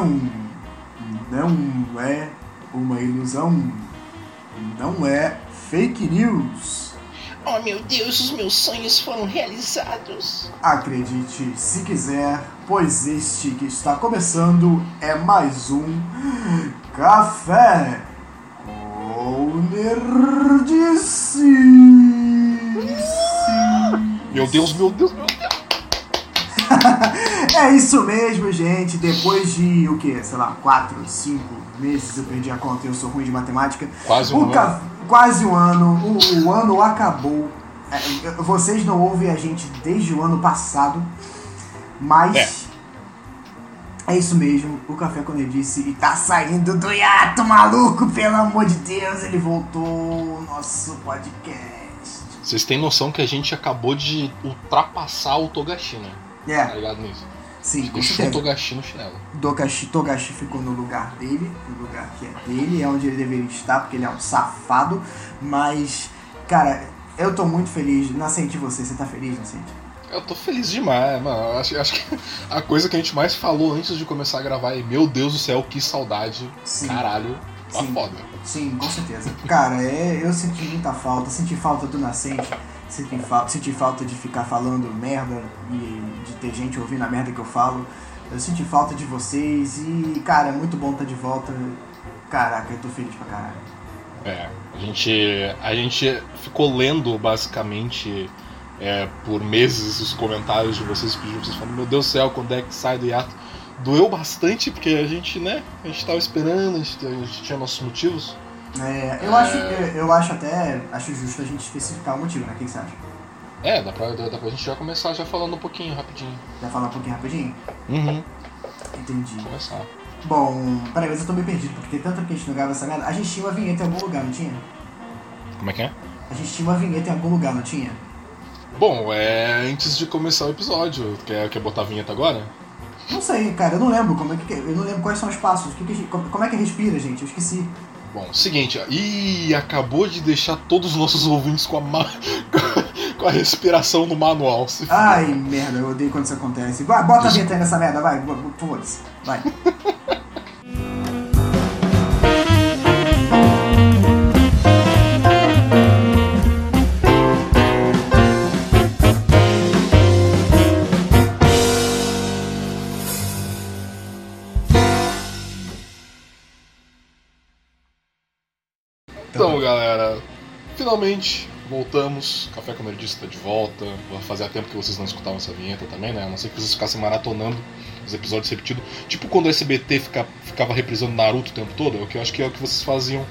Não, não é uma ilusão. Não é fake news. Oh meu Deus, os meus sonhos foram realizados. Acredite se quiser, pois este que está começando é mais um Café com Nerdice. Meu Deus, meu Deus, meu Deus. é isso mesmo, gente. Depois de o que? Sei lá, 4, 5 meses eu perdi a conta eu sou ruim de matemática. Quase um ca- ano. Quase um ano. O, o ano acabou. É, Vocês não ouvem a gente desde o ano passado. Mas. É. isso mesmo, o Café quando ele disse e tá saindo do hiato, maluco, pelo amor de Deus, ele voltou o nosso podcast. Vocês têm noção que a gente acabou de ultrapassar o Togashi, né? Tá É, ligado nisso? sim, o. Togashi no chinelo. Togashi, Togashi ficou no lugar dele, no lugar que é dele, é onde ele deveria estar, porque ele é um safado. Mas, cara, eu tô muito feliz. Nascente, você, você tá feliz, Nascente? Eu tô feliz demais, mano. Acho, acho que a coisa que a gente mais falou antes de começar a gravar é: Meu Deus do céu, que saudade. Sim. Caralho, tá Sim. foda. Sim, com certeza. Cara, é, eu senti muita falta, senti falta do Nascente, senti, fa senti falta de ficar falando merda e de ter gente ouvindo a merda que eu falo. Eu senti falta de vocês e, cara, é muito bom estar de volta. Caraca, eu tô feliz pra caralho. É, a gente, a gente ficou lendo basicamente é, por meses os comentários de vocês pedindo vocês falando, meu Deus do céu, quando é que sai do hiato? Doeu bastante, porque a gente, né, a gente tava esperando, a gente, a gente tinha nossos motivos. É, eu, Acho, eu, eu acho até acho justo a gente especificar o motivo, né? O que que você acha? É, dá pra, dá pra gente já começar já falando um pouquinho, rapidinho. Quer falar um pouquinho rapidinho? Uhum. Entendi. Começar. Bom, peraí, mas eu tô meio perdido, porque tem tanto tempo que a gente não grava essa merda. A gente tinha uma vinheta em algum lugar, não tinha? Como é que é? A gente tinha uma vinheta em algum lugar, não tinha? Bom, é antes de começar o episódio, quer, quer botar a vinheta agora? Não sei, cara, eu não lembro como é que. Eu não lembro quais são os passos. Que que como é que respira, gente? Eu esqueci. Bom, seguinte. Ih, acabou de deixar todos os nossos ouvintes com a, ma... com a respiração no manual. Ai, merda, eu odeio quando isso acontece. Vai, bota a vinheta aí nessa merda, vai, foda-se. Vai. Então, galera, finalmente voltamos. Café com Nerdista tá de volta. Fazia tempo que vocês não escutavam essa vinheta também, né? A não ser que vocês ficassem maratonando os episódios repetidos. Tipo quando o SBT fica- ficava reprisando Naruto o tempo todo, é o que eu acho que é o que vocês faziam.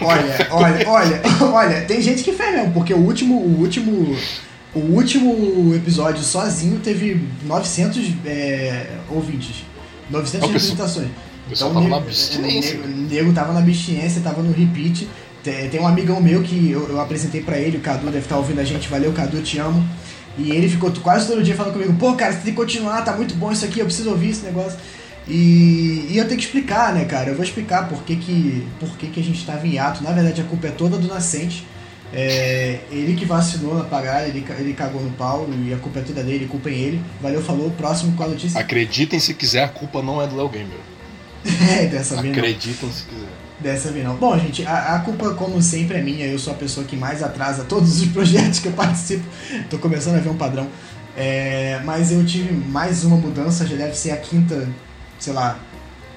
Olha, olha, olha, olha, tem gente que fez mesmo, porque o último, o último, o último episódio sozinho teve 900 é, ouvintes, 900 É, o pessoal- visitações. O pessoal tava nego- na abstinência. Nego, nego tava na abstinência, tava no repeat. Tem, um amigão meu que eu, eu apresentei pra ele, o Cadu deve estar ouvindo a gente, valeu Cadu, te amo. E ele ficou quase todo dia falando comigo, pô, cara, você tem que continuar, tá muito bom isso aqui, eu preciso ouvir esse negócio. E, e eu tenho que explicar, né, cara? Eu vou explicar por que, que, por que, que a gente tava em hiato. Na verdade, a culpa é toda do Nascente. É, ele que vacinou na pagada, ele, ele cagou no pau e a culpa é toda dele, culpa é ele. Valeu, falou. Próximo com a notícia. Acreditem se quiser, a culpa não é do Léo Gamer. É, dessa vez. Acreditem se quiser. Dessa vez não. Bom, gente, a, a culpa, como sempre, é minha. Eu sou a pessoa que mais atrasa todos os projetos que eu participo. Tô começando a ver um padrão. É, mas eu tive mais uma mudança, já deve ser a quinta, sei lá,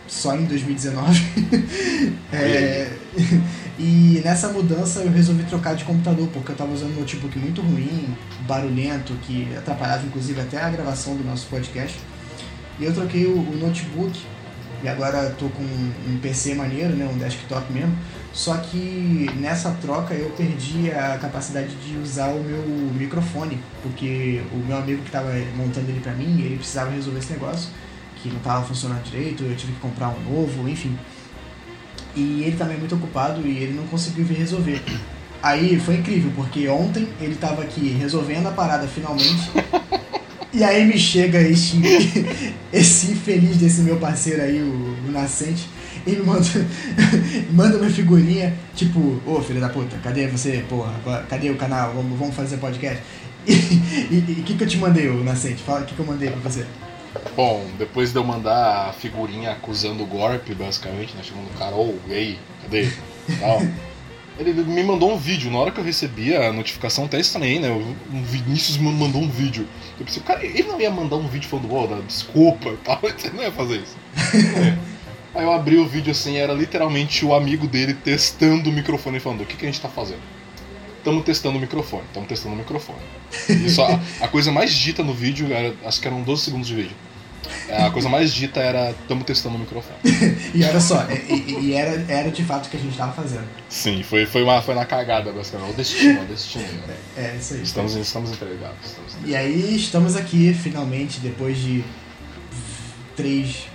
só em 2019. É, e nessa mudança eu resolvi trocar de computador, porque eu tava usando um notebook muito ruim, barulhento, que atrapalhava inclusive até a gravação do nosso podcast. E eu troquei o, o notebook e agora tô com um PC maneiro, né, um desktop mesmo. Só que nessa troca eu perdi a capacidade de usar o meu microfone, porque o meu amigo que estava montando ele pra mim, ele precisava resolver esse negócio, que não estava funcionando direito, eu tive que comprar um novo, enfim. E ele também é muito ocupado e ele não conseguiu vir resolver. Aí foi incrível, porque ontem ele tava aqui resolvendo a parada finalmente. E aí me chega este, esse infeliz desse meu parceiro aí, o, o Nascente, e me manda, manda uma figurinha, tipo, ô filho da puta, cadê você, porra? Cadê o canal? Vamos, vamos fazer podcast? E o que, que eu te mandei, ô Nascente? Fala o que, que eu mandei pra você. Bom, depois de eu mandar a figurinha acusando o golpe, basicamente, né? Chamando o cara, ô, e aí, cadê? Tal. Ele me mandou um vídeo, na hora que eu recebi a notificação, até estranhei, né? O Vinícius me mandou um vídeo. Eu pensei, cara, ele não ia mandar um vídeo falando, ô, desculpa e tal, ele não ia fazer isso. É. Aí eu abri o vídeo assim, era literalmente o amigo dele testando o microfone e falando, o que, que a gente tá fazendo? Estamos testando o microfone, estamos testando o microfone. Isso, a, a coisa mais dita no vídeo, era, acho que eram 12 segundos de vídeo. A coisa mais dita era estamos testando o microfone. e olha só, e, e, era, era de fato o que a gente estava fazendo. Sim, foi, foi, uma, foi na cagada, basicamente. O destino, o destino. Né? É, é, isso aí. Estamos, estamos entregados. Estamos entregados. E aí estamos aqui, finalmente, depois de três,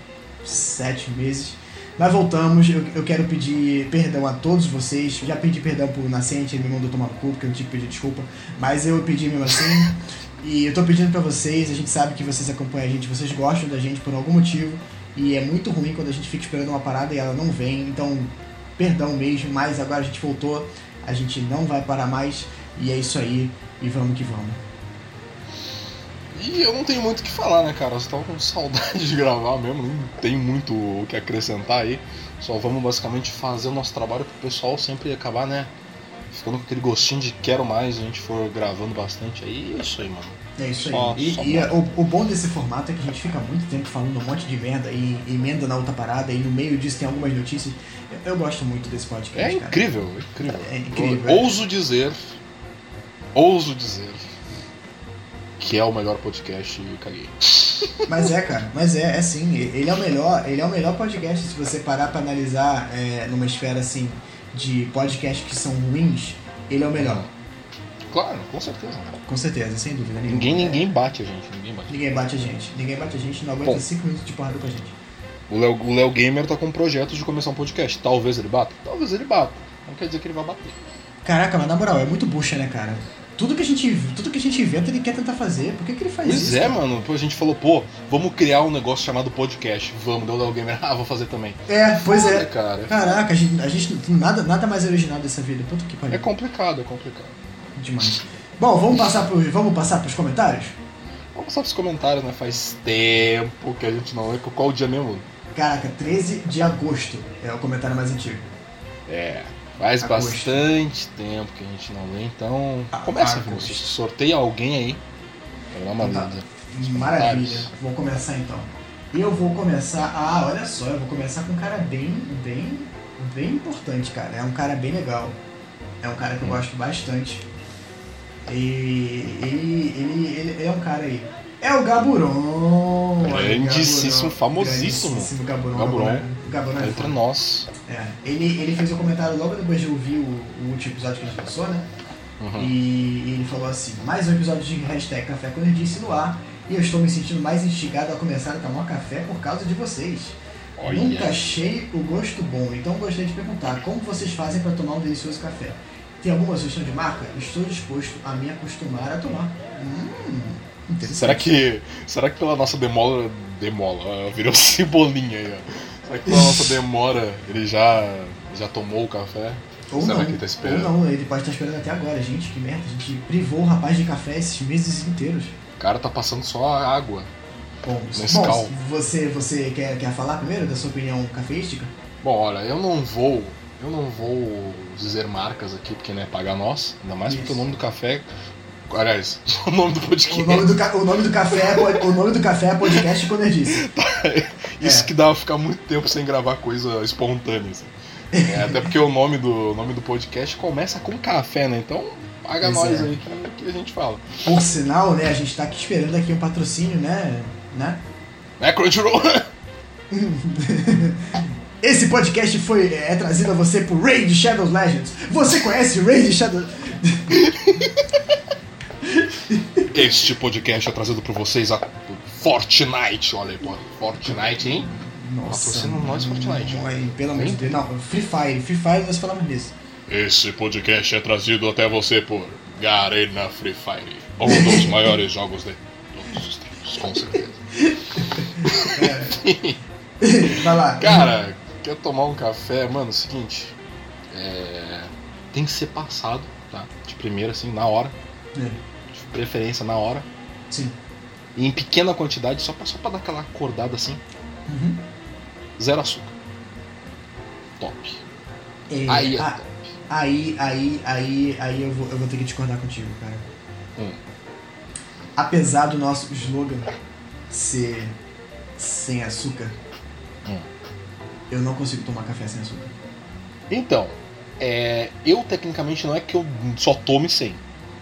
sete meses. Nós voltamos, eu, eu quero pedir perdão a todos vocês. Já pedi perdão pro Nascente, ele me mandou tomar no cu, porque eu tive que pedir desculpa. Mas eu pedi mesmo assim. E eu tô pedindo para vocês, a gente sabe que vocês acompanham a gente, vocês gostam da gente por algum motivo. E é muito ruim quando a gente fica esperando uma parada e ela não vem. Então, perdão mesmo, mas agora a gente voltou, a gente não vai parar mais. E é isso aí, e vamos que vamos. E eu não tenho muito o que falar, né, cara? Eu tava com saudade de gravar mesmo, não tem muito o que acrescentar aí. Só vamos basicamente fazer o nosso trabalho pro pessoal sempre acabar, né? Ficando com aquele gostinho de quero mais, a gente for gravando bastante aí, é isso aí, mano. É isso só, aí. E, e o, o, bom desse formato é que a gente fica muito tempo falando um monte de merda e emenda na outra parada e no meio disso tem algumas notícias. Eu, eu gosto muito desse podcast. É incrível, cara. incrível. É incrível. Eu, é. ouso dizer, ouso dizer que é o melhor podcast e caguei. Mas é, cara, mas é, é sim. Ele é o melhor, ele é o melhor podcast se você parar para analisar é, numa esfera assim de podcasts que são ruins, ele é o melhor. Claro, com certeza. Com certeza, sem dúvida nenhuma. Ninguém, ninguém bate a gente, ninguém bate. Ninguém bate a gente. Ninguém bate a gente, não aguenta 5 minutos de porrada com a gente. O Léo, o Léo Gamer tá com um projeto de começar um podcast. Talvez ele bata? Talvez ele bata. Não quer dizer que ele vai bater. Caraca, mas na moral, é muito bucha, né, cara? Tudo que a gente, tudo que a gente inventa ele quer tentar fazer. Por que, que ele faz pois isso? Pois é, cara? mano. A gente falou, pô, vamos criar um negócio chamado podcast. Vamos, deu o gamer, ah, vou fazer também. É, pois Foda, é. Cara. Caraca, a gente, a gente nada, nada mais original dessa vida. Puta que pariu. É complicado, é complicado. Demais. Bom, vamos passar pro, vamos passar pros comentários? Vamos passar pros comentários, né? Faz tempo que a gente não lê. Qual o dia mesmo? Caraca, 13 de agosto é o comentário mais antigo. É. Faz Agosto. bastante tempo que a gente não lê, então. A, começa, Vinícius. Sorteia alguém aí. Pra dar uma tá. Maravilha. Vou começar então. Eu vou começar. Ah, olha só, eu vou começar com um cara bem, bem, bem importante, cara. É um cara bem legal. É um cara que eu hum. gosto bastante. E ele, ele, ele é um cara aí é o Gaburon. Grandíssimo, famosíssimo. Grandíssimo Gaburon. Gaburon. Gaburon é Entre nós. É. Ele, ele fez um comentário logo depois de ouvir o, o último episódio que a gente lançou, né? Uhum. E ele falou assim: mais um episódio de hashtag Café com Nerdice no ar. E eu estou me sentindo mais instigado a começar a tomar café por causa de vocês. Olha. Nunca achei o gosto bom, então gostaria de perguntar como vocês fazem para tomar um delicioso café. Tem alguma sugestão de marca? Estou disposto a me acostumar a tomar. Hum. Será que. Será que pela nossa demora. Demola, virou cebolinha aí, ó. Será que pela nossa demora ele já. já tomou o café? Ou Será não, que ele tá esperando? Ou não, ele pode estar esperando até agora, gente, que merda. A gente privou o rapaz de café esses meses inteiros. O cara tá passando só a água. Bom, bom você, você quer, quer falar primeiro da sua opinião cafeística? Bom, olha, eu não vou. Eu não vou dizer marcas aqui porque não é pagar nós, ainda mais Isso. porque o nome do café Aliás, o nome do podcast. O nome do, o nome do café é, o nome do café é podcast quando eu disse. Isso é. que dá pra ficar muito tempo sem gravar coisa espontânea. Assim. É, até porque o nome do, nome do podcast começa com café, né? Então paga nós é. aí que, que, a gente fala. Por sinal, né? A gente tá aqui esperando aqui um patrocínio, né? Né? É Crunchyroll. Esse podcast foi é, trazido a você por Raid Shadows Legends. Você conhece Raid Shadows? Este podcast é trazido por vocês a Fortnite. Olha aí, pô. Fortnite, hein? Nossa. Patrocina nós Fortnite. Mãe, pelo amor de Deus. Não, Free Fire. Free Fire nós falamos nisso. Este podcast é trazido até você por Garena Free Fire. Um dos maiores jogos de todos os tempos, com certeza. É. Vai lá. Cara, quer tomar um café? Mano, o seguinte. É... Tem que ser passado, tá? De primeira, assim, na hora. É preferência na hora. Sim. e em pequena quantidade, só pra, só pra dar aquela acordada assim. Uhum. Zero açúcar. Top. É, Aí é ah, top. aí, aí, aí, aí eu vou, eu vou ter que discordar contigo, cara. Hum. Apesar do nosso slogan ser sem açúcar, Hum. eu não consigo tomar café sem açúcar. Então, é, eu tecnicamente não é que eu só tome sem,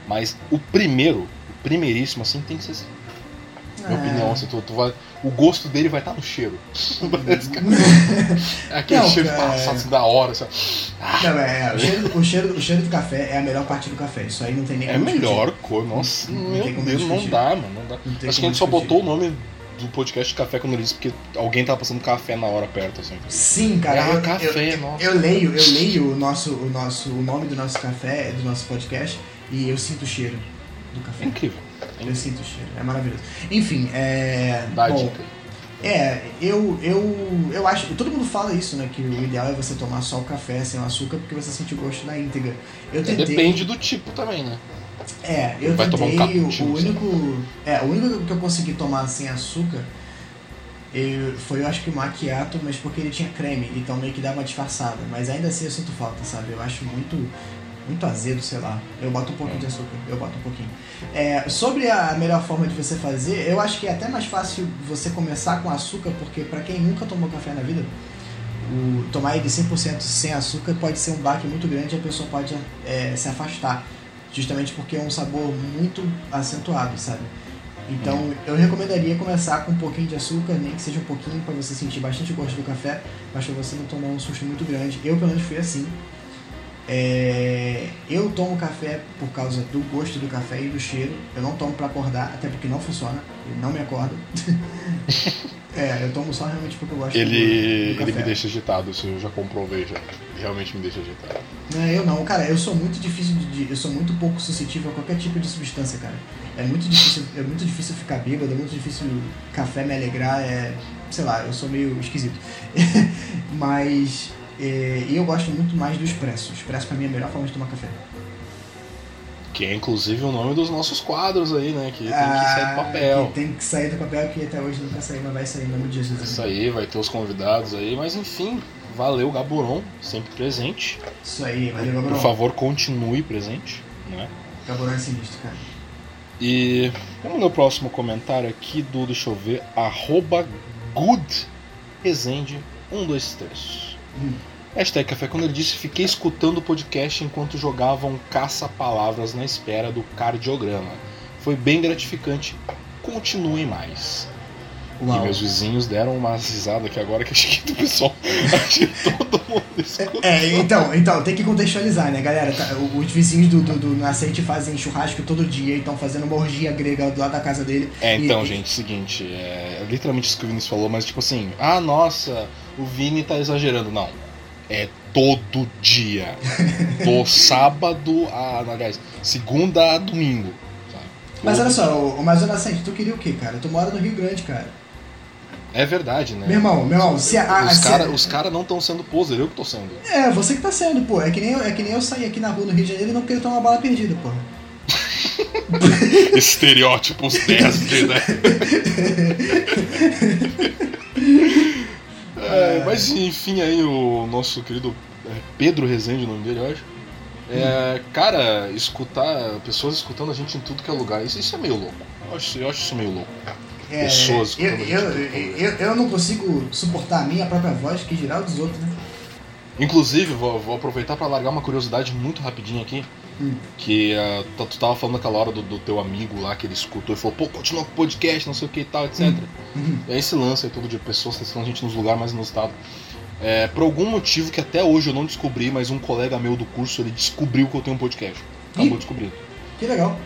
mas o primeiro, o primeiríssimo assim, tem que ser assim. Minha É. opinião, assim, tu, tu vai, o gosto dele vai estar no cheiro. é aquele Não, cheiro cara, passado assim, da hora. Assim, ó. Não, é, o, cheiro, o, cheiro, o cheiro do café é a melhor parte do café. Isso aí não tem nem é como melhor cor. Nossa, Não meu como Deus, não dá, mano. Não dá. Não Acho que a gente só botou o nome do podcast de café quando ele disse porque alguém tava passando café na hora perto, assim. Sim, cara. Ah, eu, café, eu, nossa. eu leio, eu leio o nosso, o nosso, o nome do nosso café, do nosso podcast, e eu sinto o cheiro do É café. incrível. Eu sinto o cheiro, é maravilhoso. Enfim, é. Dá bom, dica. É, eu, eu, eu acho. Todo mundo fala isso, né? Que o ideal é você tomar só o café sem o açúcar, porque você sente o gosto na íntegra. Eu tentei. Depende do tipo também, né? É, eu Vai tomar um tentei. o, cappuccino, o único. É, o único que eu consegui tomar sem açúcar eu, foi, eu acho que o macchiato, mas porque ele tinha creme, então meio que dava uma disfarçada. Mas ainda assim eu sinto falta, sabe? Eu acho muito. Muito azedo, sei lá. Eu boto um pouquinho de açúcar, eu boto um pouquinho. É, sobre a melhor forma de você fazer, eu acho que é até mais fácil você começar com açúcar, porque pra quem nunca tomou café na vida, o, tomar ele 100% sem açúcar pode ser um baque muito grande e a pessoa pode é, se afastar. Justamente porque é um sabor muito acentuado, sabe? Então eu recomendaria começar com um pouquinho de açúcar, nem que seja um pouquinho, para você sentir bastante gosto do café, mas pra você não tomar um susto muito grande. Eu, pelo menos, fui assim. É, eu tomo café por causa do gosto do café e do cheiro. Eu não tomo pra acordar, até porque não funciona. Ele não me acorda. é, eu tomo só realmente porque eu gosto do- Ele, do, ele café. me deixa agitado, isso eu já comprovei já. Realmente me deixa agitado. Não, eu não, cara, eu sou muito difícil de, de- eu sou muito pouco suscetível a qualquer tipo de substância, cara. É muito difícil, é muito difícil ficar bêbado, é muito difícil café me alegrar, é, sei lá, eu sou meio esquisito. Mas é, eu gosto muito mais do expresso. O expresso pra mim é a melhor forma de tomar café. Que é inclusive o nome dos nossos quadros aí, né? Que tem que Ah, sair do papel. que tem que sair do papel que até hoje nunca saiu, mas vai sair em nome de Jesus. Isso aí, vai ter os convidados aí, mas enfim, valeu Gaburon, sempre presente. Isso aí, valeu, Por Gabriel. favor, continue presente, né? Gabriel é sinistro, cara. E vamos no próximo comentário aqui do, deixa eu ver, arroba goodresende123. Hum. Hashtag Café quando ele disse fiquei escutando o podcast enquanto jogavam caça-palavras na espera do cardiograma. Foi bem gratificante. Continuem mais. E Uau. meus vizinhos deram uma risada aqui agora que acho que o pessoal. Acho que todo mundo escuta. É, então, então, tem que contextualizar, né, galera? Tá, Os vizinhos do, do, do Nascente fazem churrasco todo dia e estão fazendo uma orgia grega do lado da casa dele. É, então, E- gente, seguinte, é literalmente isso que o Vinícius falou, mas tipo assim, ah, nossa, o Vini tá exagerando. Não. É todo dia. Do sábado a. Aliás, segunda a domingo. sabe? Mas olha só, o, mas o Nascente, tu queria o quê, cara? Tu mora no Rio Grande, cara. É verdade, né? Meu irmão, meu irmão, se a. Os caras cara não estão sendo poser, eu que tô sendo. É, você que tá sendo, pô. É que, nem eu, é que nem eu sair aqui na rua no Rio de Janeiro e não querer tomar uma bala perdida, porra. Estereótipos 10 de, né? É, mas enfim, aí o nosso querido é, Pedro Rezende, o nome dele, eu acho. É, cara, escutar, pessoas escutando a gente em tudo que é lugar, isso, isso é meio louco. Eu acho, eu acho isso meio louco. É, Pessoas eu, escutando eu, a gente. eu, eu não consigo suportar a minha própria voz, que girar dos outros, né? Inclusive, vou, vou aproveitar pra largar uma curiosidade muito rapidinha aqui. Hum. Que ah, tu tu tava falando aquela hora do, do teu amigo lá que ele escutou e falou, pô, continua com o podcast, não sei o que e tal, etc. Uhum. É esse lance aí todo de pessoas testando a gente nos lugares mais inusitados. É, por algum motivo que até hoje eu não descobri, mas um colega meu do curso ele descobriu que eu tenho um podcast. Acabou Ih. descobrindo. Que legal.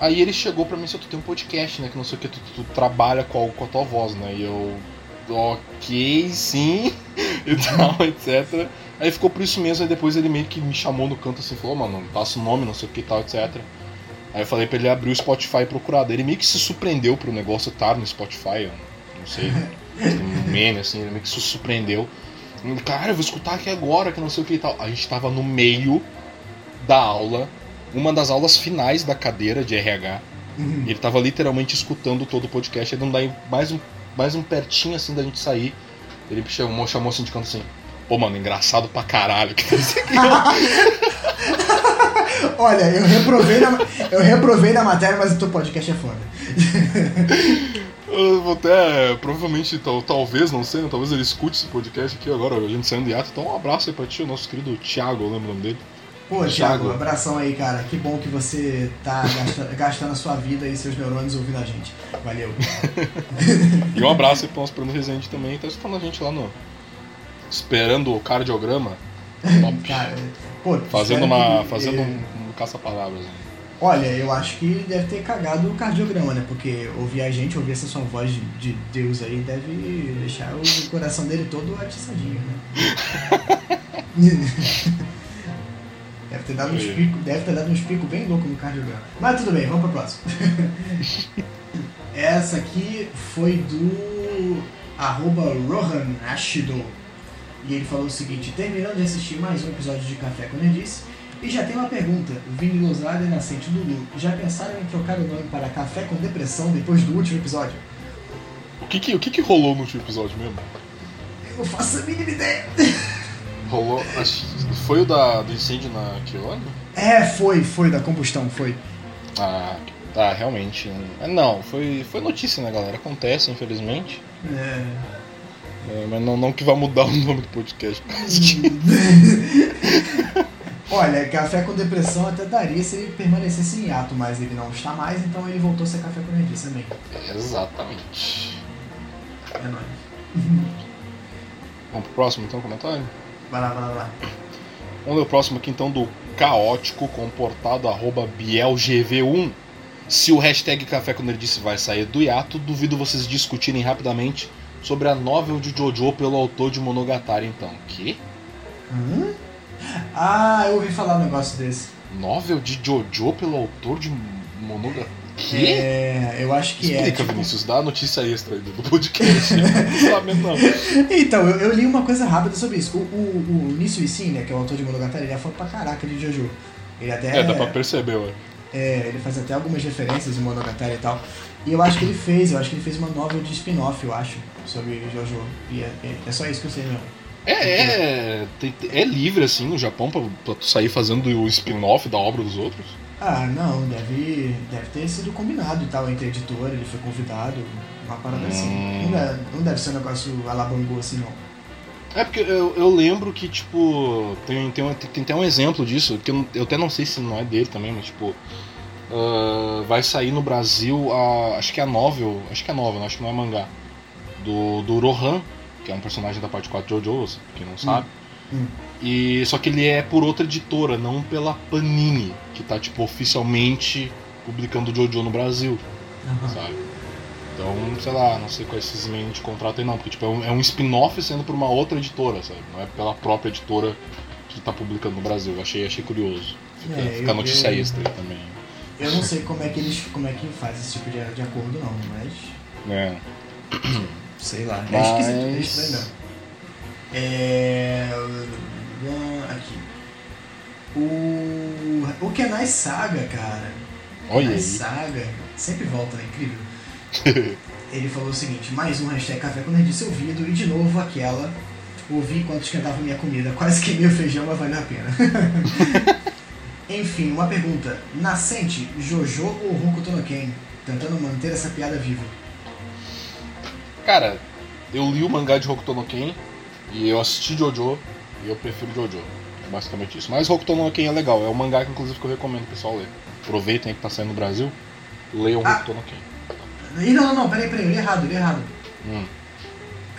Aí ele chegou pra mim e disse, tu tem um podcast, né? Que não sei o que, tu, tu trabalha com a, com a tua voz, né? E eu. Ok, sim, e tal, etc. Aí ficou por isso mesmo, aí depois ele meio que me chamou no canto assim, falou, mano, passa o nome, não sei o que e tal, etc. Aí eu falei pra ele abrir o Spotify e procurar. Daí ele meio que se surpreendeu pro negócio estar no Spotify, eu não sei, um meme assim, ele meio que se surpreendeu. Ele, Cara, eu vou escutar aqui agora, que não sei o que e tal. A gente tava no meio da aula, uma das aulas finais da cadeira de RH. Uhum. Ele tava literalmente escutando todo o podcast, aí não dá mais um, mais um pertinho assim da gente sair. Ele chamou, chamou assim de canto assim. Pô, mano, engraçado pra caralho. Que isso aqui, Olha, eu reprovei, na, eu reprovei na matéria, mas o teu podcast é foda. Eu vou até, provavelmente, tal, talvez, não sei, né, talvez ele escute esse podcast aqui agora, a gente saindo de ato. Então um abraço aí pra ti, o nosso querido Thiago, eu lembro o nome dele. Pô, Thiago. Thiago, abração aí, cara. Que bom que você tá gasta- gastando a sua vida e seus neurônios ouvindo a gente. Valeu. E um abraço aí pro nosso Bruno Rezende também, tá escutando a gente lá no. Esperando o cardiograma. Cara, pô, fazendo uma. que- Fazendo é, um, um caça-palavras. né? Olha, eu acho que deve ter cagado o cardiograma, né? Porque ouvir a gente, ouvir essa sua voz de, de Deus aí, deve deixar o coração dele todo atiçadinho, né? deve ter dado uns É. picos, deve ter dado uns picos bem loucos no cardiograma. Mas tudo bem, vamos pro próximo. Essa aqui foi do arroba Rohan Ashido. E ele falou o seguinte, terminando de assistir mais um episódio de Café com Nerdice, e já tem uma pergunta, Vini Lousada e Nascente Lulu, já pensaram em trocar o nome para Café com Depressão depois do último episódio? O que que, o que que rolou no último episódio mesmo? Eu não faço a mínima ideia. Rolou. Foi o da, do incêndio na Kione? É, foi, foi da combustão, foi. Ah, tá, realmente. é, Não, foi, foi notícia, né, galera? Acontece, infelizmente. É... É, mas não, não que vai mudar o nome do podcast. Olha, Café com Depressão até daria se ele permanecesse em ato, mas ele não está mais, então ele voltou a ser Café com Nerdice também. Exatamente. É nóis. Vamos pro próximo então, comentário? Vai lá, vai lá, vai lá. Vamos ler o próximo aqui então do caótico comportado arroba bielgv1. Se o hashtag Café com Nerdice vai sair do hiato, duvido vocês discutirem rapidamente sobre a novel de Jojo pelo autor de Monogatari então. Que? Hã? Ah, eu ouvi falar um negócio desse. Novel de Jojo pelo autor de Monogatari? Que? É, eu acho que é. Explica, tipo- Vinícius, dá a notícia extra aí do podcast. Então, eu, eu li uma coisa rápida sobre isso. O, o, o Nisso Isin, né, que é o autor de Monogatari, ele é fã pra caraca de Jojo. Ele até. É, dá pra perceber, ué. É, ele faz até algumas referências em Monogatari e tal. E eu acho que ele fez, eu acho que ele fez uma novel de spin-off, eu acho, sobre Jojo. E é, é- é só isso que eu sei mesmo. É, é, é livre assim no Japão pra, pra tu sair fazendo o spin-off da obra dos outros? Ah, não, deve, deve ter sido combinado e tal entre a editora, ele foi convidado, uma parada assim. Hum. Não deve, não deve ser um negócio alabangu assim, não. É porque eu, eu lembro que, tipo, tem, tem, um- tem até um exemplo disso, que eu, eu até não sei se não é dele também, mas tipo. ah, vai sair no Brasil a. Acho que é a novel. Acho que é novel, acho que não é mangá. Do, do Rohan, que é um personagem da parte 4 de Jojo, quem não sabe. Hum. E só que ele é por outra editora, não pela Panini, que tá tipo oficialmente publicando Jojo no Brasil, sabe? Então, sei lá, não sei quais esses meios de contrato aí não, porque tipo, é um, é um spin-off sendo por uma outra editora, sabe? Não é pela própria editora que tá publicando no Brasil. Achei, achei curioso. Fica, É, fica eu- notícia eu- extra aí também. Eu não sei como é que eles. como é que faz esse tipo de, de acordo não, mas. É. Sei lá, é Mas- esquisito, é estranho. É. Aqui. O. O Kenai Saga, cara. Olha Kenai aí. Saga. Sempre volta, né? Incrível. Ele falou o seguinte: mais um hashtag café com nerdice ouvido e de novo aquela. Ouvi enquanto esquentava minha comida. Quase queimei o feijão, mas valeu a pena. Enfim, uma pergunta. Nascente, Jojo ou Hokuto no Ken? Tentando manter essa piada viva. Cara, eu li o mangá de Hokuto no Ken e eu assisti Jojo e eu prefiro Jojo. É basicamente isso. Mas Hokuto no Ken é legal, é um mangá que inclusive que eu recomendo o pessoal ler. Aproveitem aí que tá saindo no Brasil, leiam Ah. Hokuto no Ken. Ih, não, não, não, peraí, peraí, eu li errado, eu li errado. Hum.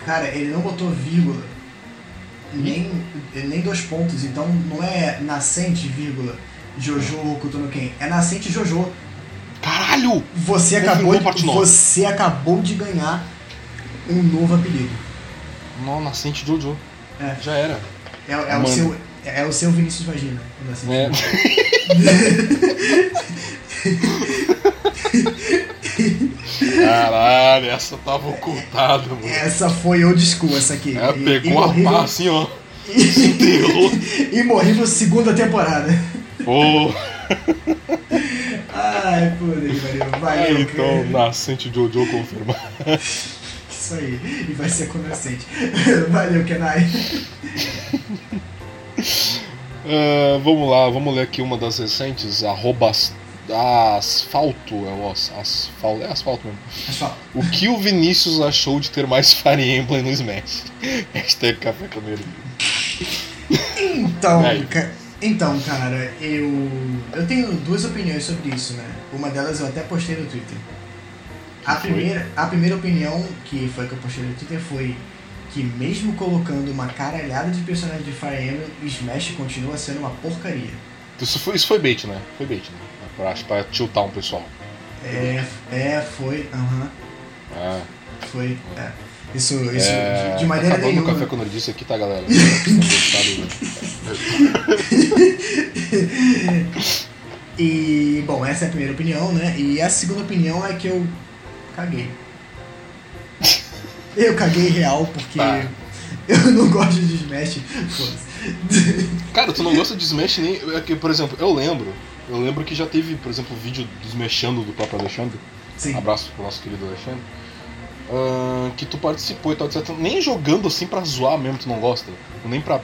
Cara, ele não botou vírgula, nem, nem dois pontos, então não é nascente, vírgula, Jojo Hokuto no Ken, é nascente Jojo. Caralho! Você acabou, de, você acabou de ganhar um novo apelido. Não, nascente Jojo. É. Já era. É, é, o, seu, é, o seu Vinícius Vagina. o Nascente É. Caralho, essa tava ocultada, mano. Essa foi old school, essa aqui. Ela E- pegou a pá assim, ó. Se enterrou. Imorrível segunda temporada. Pô, Ai, puta que pariu. Valeu, Aí, então, cara. nascente Jojo confirmado. Isso aí. E vai ser com nascente. Valeu, Kenai. Ah, vamos lá, vamos ler aqui uma das recentes, arroba as- asfalto, é o as- asfalto, é asfalto mesmo. O que o Vinícius achou de ter mais Fire Emblem no Smash? Hashtag café com ele. Então, ca- então, cara, eu eu tenho duas opiniões sobre isso, né? Uma delas eu até postei no Twitter. A foi? primeira, a primeira opinião que foi que eu postei no Twitter foi que mesmo colocando uma caralhada de personagens de Fire Emblem, Smash continua sendo uma porcaria. Isso foi, isso foi bait, né? Foi bait, né? Pra, acho, pra tiltar um pessoal. É, é, foi, aham, Ah, foi, é. Isso, isso é, de, de maneira acabando nenhuma. o café com nerdice aqui, tá, galera? Gostaram, E, bom, essa é a primeira opinião, né? E a segunda opinião é que eu caguei. Eu caguei real porque Tá. eu não gosto de Smash. Cara, tu não gosta de Smash nem. É que, por exemplo, eu lembro. Eu lembro que já teve, por exemplo, vídeo do Smashando do próprio Alexandre. Sim. Abraço pro nosso querido Alexandre. Ah, que tu participou e tal, etc. Nem jogando assim pra zoar mesmo, tu não gosta. Nem pra.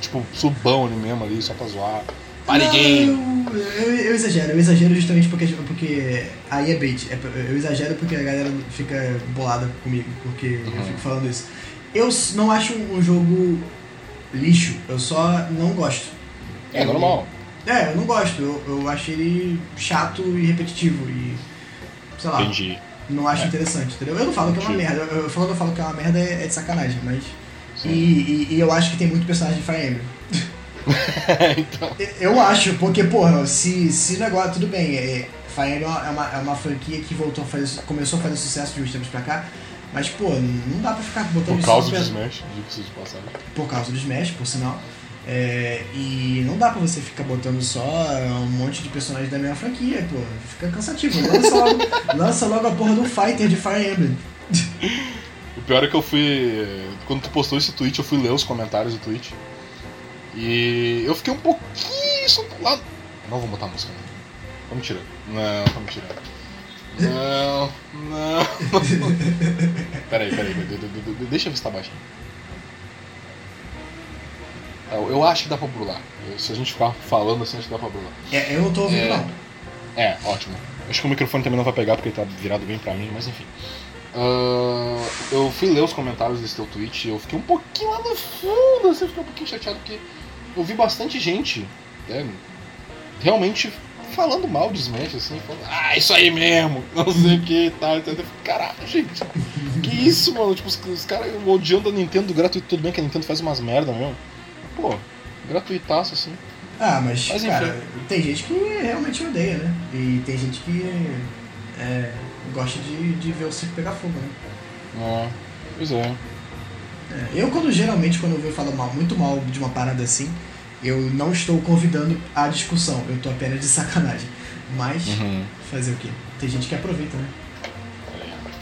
Tipo, subão ali mesmo ali, só pra zoar. Party game! Eu, eu exagero, eu exagero justamente porque, porque aí é bait. É, eu exagero porque a galera fica bolada comigo, porque eu Uhum. fico falando isso. Eu não acho um jogo lixo, eu só não gosto. É normal. É, eu não gosto, eu, eu acho ele chato e repetitivo e. sei lá, Entendi. não acho interessante, entendeu? Eu não falo que é uma Entendi. merda, eu, eu falando eu falo que é uma merda é, é de sacanagem, mas. E, e, e eu acho que tem muito personagem de Fire Emblem. então. Eu acho, porque, porra, se, se negócio, tudo bem, é, Fire Emblem é uma, é uma franquia que voltou a fazer, começou a fazer sucesso de uns tempos pra cá, mas, pô, não dá pra ficar botando Por causa do Smash, de passagem. por causa do Smash, por sinal. É, e não dá pra você ficar botando só um monte de personagens da mesma franquia, pô. Fica cansativo. Lança logo, lança logo a porra do Fighter de Fire Emblem. O pior é que eu fui. Quando tu postou esse tweet, eu fui ler os comentários do tweet. E eu fiquei um pouquinho só lá. Não vou botar a música, não. Vamos tirar. Não, vamos tirar. Não, não. peraí, peraí, de- de- de- de- deixa eu ver se tá baixinho. É, Eu acho que dá pra brular. Eu- Se a gente ficar falando assim, acho que dá pra brular. É, eu não tô ouvindo, É. não. É, ótimo. Acho que o microfone também não vai pegar porque ele tá virado bem pra mim, mas enfim. Ah, eu fui ler os comentários desse teu tweet e eu fiquei um pouquinho lá no fundo, assim, eu fiquei um pouquinho chateado porque eu vi bastante gente né, realmente falando mal de Smash, assim, falando, ah, isso aí mesmo, não sei o que e tal. Então, eu fiquei, Caralho, gente, que isso, mano? Tipo, os, os caras odiando a Nintendo gratuito, tudo bem que a Nintendo faz umas merda mesmo. Pô, gratuitaço assim. Ah, mas, Mas, cara, tem gente que realmente odeia, né? E tem gente que é, gosta de, de ver o circo pegar fogo, né? Ah, pois é. É, eu, quando geralmente, quando eu vejo falar mal, muito mal de uma parada assim, eu não estou convidando a discussão, eu tô apenas de sacanagem. Mas, Uhum. fazer o quê? Tem gente que aproveita, né?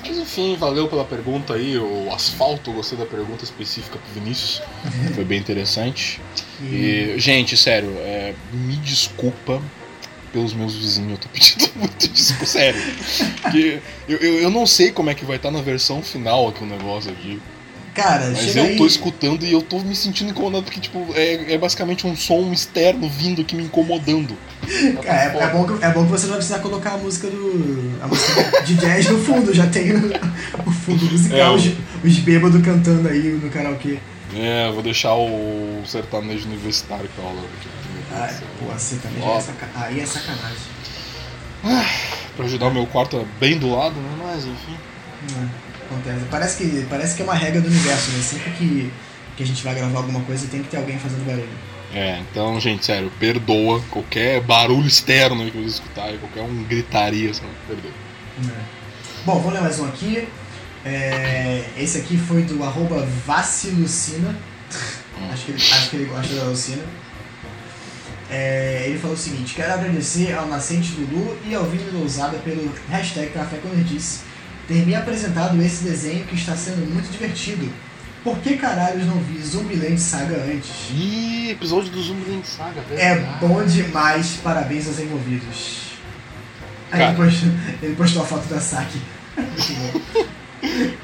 Mas enfim, valeu pela pergunta aí, o asfalto, gostei da pergunta específica pro Vinícius. Foi bem interessante. E, gente, sério, é, me desculpa pelos meus vizinhos, eu tô pedindo muito desculpa, sério. Porque eu, eu, eu não sei como é que vai estar na versão final aqui o negócio aqui. cara, Mas eu aí. tô escutando e eu tô me sentindo incomodado porque, tipo, é, é basicamente um som externo vindo aqui me incomodando. Tá É, é, bom que, é bom que você não vai precisar colocar a música do. a música de jazz no fundo, já tem o, o fundo musical, É, os, os bêbados cantando aí no karaokê. É, vou deixar o sertanejo universitário que tá rolando aqui. Ah, pô, você também é saca... aí é sacanagem. Pra ajudar o meu quarto é bem do lado, né? Mas enfim. É, acontece. Parece que, parece que é uma regra do universo, né? Sempre que, que a gente vai gravar alguma coisa tem que ter alguém fazendo barulho. É, então, gente, sério, perdoa qualquer barulho externo que vocês escutarem, qualquer um gritaria, assim, perdoa. É. Bom, vamos ler mais um aqui. É, esse aqui foi do arroba Vacilucina. acho, que ele, acho que ele gosta da Lucina. É, ele falou o seguinte: Quero agradecer ao Nascente Lulu e ao Vini Lousada pelo hashtag Café com Nerdice ter me apresentado esse desenho que está sendo muito divertido. Por que caralhos não vi Zumbiland Saga antes? Ih, episódio do Zumbi Link Saga, É verdade. bom demais, parabéns aos envolvidos. Aí ele postou, ele postou a foto da Saki.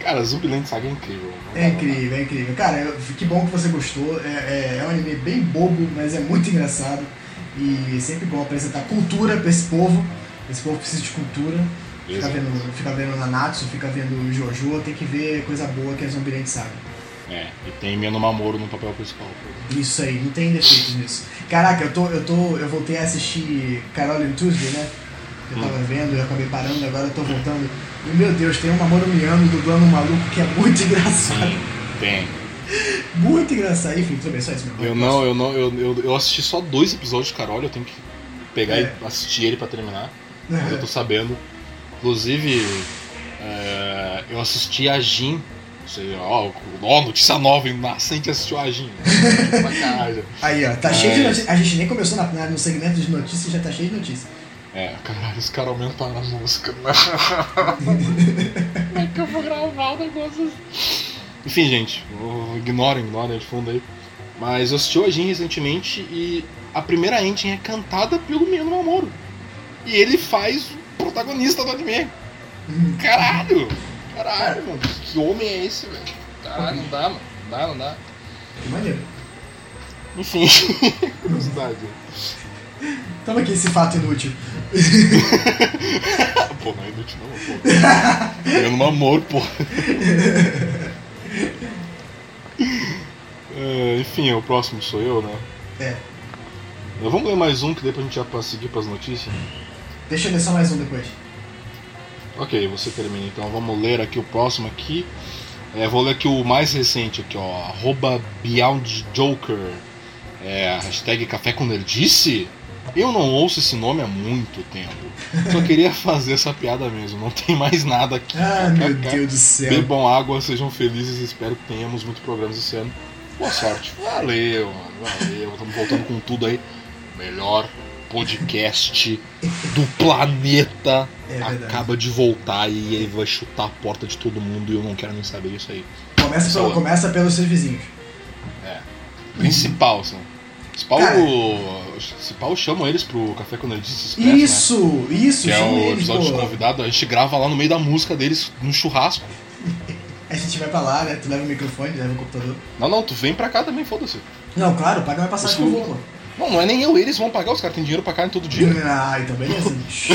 Cara, Zumbiland Saga é incrível. É incrível, é incrível. Cara, que bom que você gostou. É, é, é um anime bem bobo, mas é muito engraçado. E é sempre bom apresentar cultura pra esse povo. Esse povo precisa de cultura. Fica vendo, fica vendo Nanatsu, fica vendo Jojo, tem que ver coisa boa que é Zombieland Saga. É, e tem Mino Mamoro no papel principal. Isso aí, não tem defeitos nisso. Caraca, eu tô, eu tô, eu voltei a assistir Carol and Tuesday, né? Eu tava vendo, eu acabei parando, agora eu tô voltando. E meu Deus, tem um Mamoru Miano dublando um maluco que é muito engraçado. Sim, tem. Muito engraçado. Enfim, tudo bem, só isso mesmo. Eu não, eu não, eu, eu, eu assisti só dois episódios de Carol, eu tenho que pegar É. e assistir ele pra terminar. Mas eu tô sabendo. Inclusive, é, eu assisti a Jin. Você, ó, ó, notícia nova? Nascente assistiu a Jin. Aí, ó, tá cheio de Mas- notícias. A gente nem começou na, no segmento de notícias, já tá cheio de notícias. É, caralho, os caras aumentaram a música. Como é que eu vou gravar o negócio? Enfim, gente, ignorem, ignorem de fundo aí. Mas eu assisti o Ajin recentemente e a primeira ending é cantada pelo Mino Mamoro. E ele faz o protagonista do anime. Caralho! Caralho, mano. Que homem é esse, velho? Caralho, não dá, mano. Não dá, não dá. Que maneiro. Enfim, curiosidade. Toma aqui esse fato inútil. Pô, não é inútil não, pô. Mino Mamoro, pô. É, enfim, o próximo sou eu, né? É. Mas Vamos ler mais um que daí pra gente já pra seguir pras notícias. Deixa eu ler só mais um depois. Ok, você termina então. Vamos ler aqui o próximo aqui. É, vou ler aqui o mais recente aqui, ó. Arroba Beyond Joker. É, hashtag Café com Nerdice? Eu não ouço esse nome há muito tempo. Só queria fazer essa piada mesmo. Não tem mais nada aqui. Ah, meu Deus do céu. Bebam água, sejam felizes. Espero que tenhamos muitos programas esse ano. Boa sorte. Valeu, mano. Valeu. Estamos voltando com tudo aí. Melhor podcast do planeta É acaba de voltar e ele vai chutar a porta de todo mundo e eu não quero nem saber disso aí. Começa, pelo, começa pelos seus vizinhos. Principal, assim. Se pau, Cara. se pau chamam eles pro Café com Nerdice Express, né? Isso, isso, Que é o eles, episódio de pô. convidado, a gente grava lá no meio da música deles, no churrasco. A gente vai pra lá, né? Tu leva o microfone, leva o computador. Não, não, tu vem pra cá também, foda-se. Não, claro, paga minha passagem que eu vou, pô. Não, não é nem eu, eles vão pagar, os caras têm dinheiro pra carne todo dia. Ah, então beleza. Show.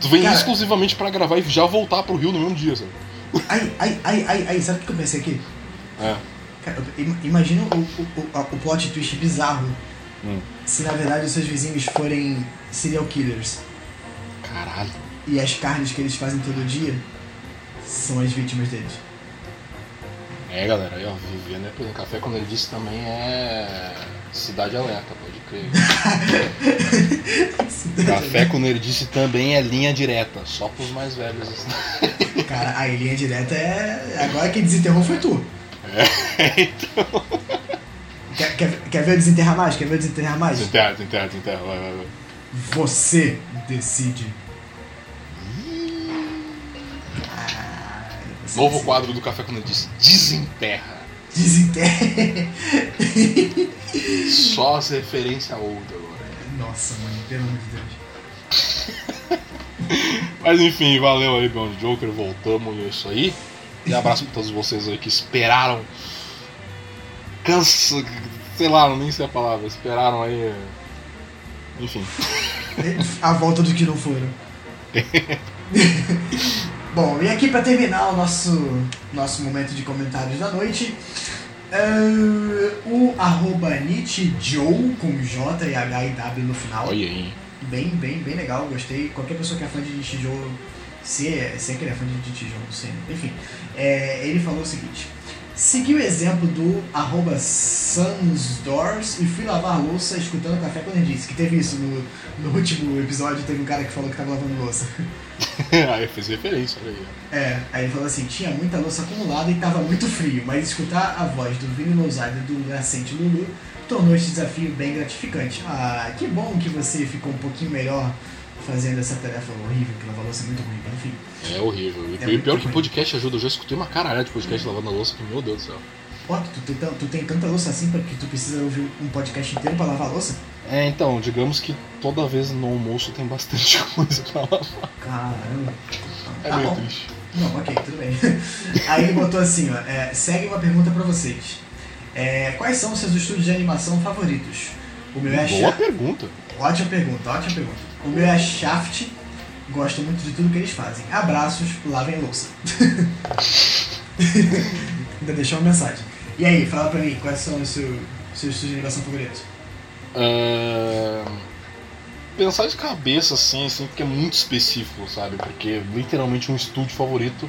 Tu vem Cara. exclusivamente pra gravar e já voltar pro Rio no mesmo dia, sabe? Ai, ai, ai, ai, ai, sabe o que eu pensei aqui? É. Cara, im- imagina o, o, o, o plot twist bizarro Hum. se na verdade os seus vizinhos forem serial killers Caralho. e as carnes que eles fazem todo dia são as vítimas deles. É, galera, aí ó, né? Por exemplo, Café quando ele disse também é Cidade Alerta, pode crer. Café com Nerdice também é linha direta, só pros mais velhos. assim. Cara, a linha direta é. Agora quem desenterrou foi tu. É, então. Quer, quer, quer ver eu desenterrar mais? Quer ver eu desenterrar mais? Desenterra, desenterra, desenterra, vai, vai, vai. Você decide. Novo quadro do Café com Nerdice, Desenterra. Desenterra. Só as referências old agora. Nossa, mano, pelo amor de Deus. Mas enfim, valeu aí, Beyond Joker, voltamos e é isso aí. E abraço pra todos vocês aí que esperaram. Cansa. Sei lá, nem sei a palavra. Esperaram aí. Enfim. A volta dos que não foram. Bom, e aqui pra terminar o nosso, nosso momento de comentários da noite, é, o arroba Joe com J e H e W no final. Olha aí. Bem, bem, bem legal, gostei. Qualquer pessoa que é fã de Nietzsche Joe, se é, se é que ele é fã de Nietzsche Joe, não sei. Enfim, é, ele falou o seguinte. Segui o exemplo do arroba Sunsdoors e fui lavar louça escutando café quando ele disse que teve isso no, no último episódio, teve um cara que falou que tava lavando louça. aí eu fiz referência, olha aí. É, aí ele falou assim, tinha muita louça acumulada e tava muito frio, mas escutar a voz do Vini Lousada e do nascente Lulu tornou este desafio bem gratificante. Ah, que bom que você ficou um pouquinho melhor fazendo essa tarefa horrível, que lavar louça é muito ruim, enfim. É horrível. E É pior que ruim. podcast ajuda. Eu já escutei uma caralhada de podcast lavando a louça que, meu Deus do céu. Ó, tu tem, tan- tu tem tanta louça assim que tu precisa ouvir um podcast inteiro pra lavar louça? É, então, digamos que toda vez no almoço tem bastante coisa pra lavar. Caramba. É Tá meio bom. triste. Não, ok, tudo bem. Aí ele botou assim, ó, é, segue uma pergunta pra vocês. É, quais são os seus estúdios de animação favoritos? O meu é Boa pergunta. Ótima pergunta, ótima pergunta. O meu é Shaft. Gosto muito de tudo que eles fazem. Abraços, lavem louça. Ainda deixou uma mensagem. E aí, fala pra mim, quais são os seus, seus estúdios de animação favoritos? É, Pensar de cabeça assim, assim, porque é muito específico, sabe? Porque é literalmente um estúdio favorito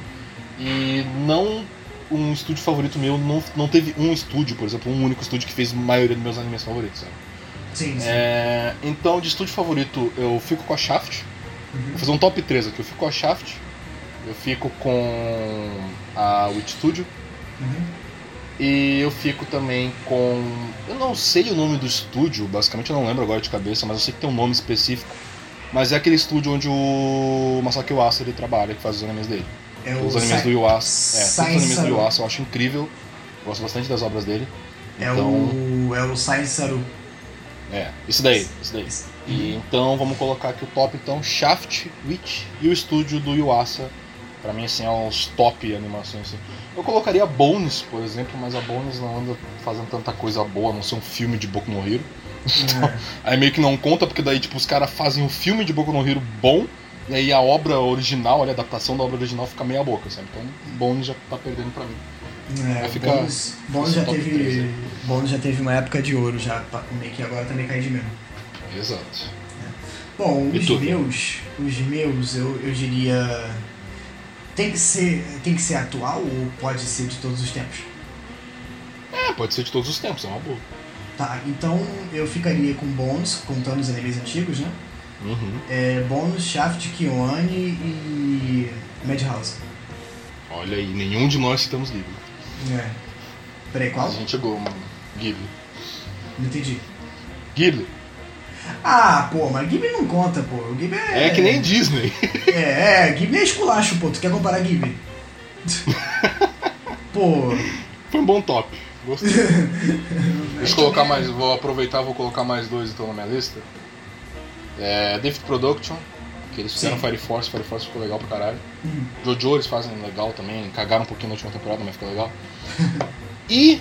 e não um estúdio favorito meu não, não teve um estúdio, por exemplo, um único estúdio que fez a maioria dos meus animes favoritos, sabe? Sim, sim. É, então, de estúdio favorito, eu fico com a Shaft. Uhum. Vou fazer um top 3 aqui. Eu fico com a Shaft, eu fico com a Witch Studio Uhum. e eu fico também com. Eu não sei o nome do estúdio, basicamente eu não lembro agora de cabeça, mas eu sei que tem um nome específico. Mas é aquele estúdio onde o Masaki Uasa ele trabalha, que faz os animes dele. É Os animes do Yuasa. É, os animes do Yuasa eu acho incrível. Gosto bastante das obras dele. É Então, o. É o Science Saru. É, isso daí, isso daí. E então vamos colocar aqui o top então, Shaft, Witch e o estúdio do Yuasa. Pra mim assim, é os top animações. Assim. Eu colocaria a Bones, por exemplo, mas a Bones não anda fazendo tanta coisa boa, a não ser um filme de Boku no Hero. É. Aí meio que não conta, porque daí tipo, os caras fazem um filme de Boku no Hero bom, e aí a obra original, a adaptação da obra original fica meia boca, sabe? Então Bones já tá perdendo pra mim. É, Vai ficar Bones, Bones já teve. três aí. Bones já teve uma época de ouro já, pa- meio que agora também cai de mesmo. Exato. Bom, E os tu? meus, os meus, eu, eu diria. Tem que, ser, tem que ser atual ou pode ser de todos os tempos? É, pode ser de todos os tempos, é uma boa. Tá, então eu ficaria com Bones, contando os animes antigos, né? Uhum. É, Bones, Shaft, Kyoane e Madhouse. Olha aí, nenhum de nós citamos Ghibli. É. Peraí, qual? A gente chegou, mano. Ghibli. Não entendi. Ghibli. Ah, pô, mas Ghibli não conta, pô. O Ghibli é. É que nem Disney. É, é, Ghibli é esculacho, pô. Tu quer comparar Ghibli? pô. Foi um bom top. Gostei. Deixa eu colocar mais. Vou aproveitar vou colocar mais dois então na minha lista. É. David Production, que eles fizeram Sim. Fire Force, Fire Force ficou legal pra caralho. Hum. Jojo eles fazem legal também, cagaram um pouquinho na última temporada, mas ficou legal. e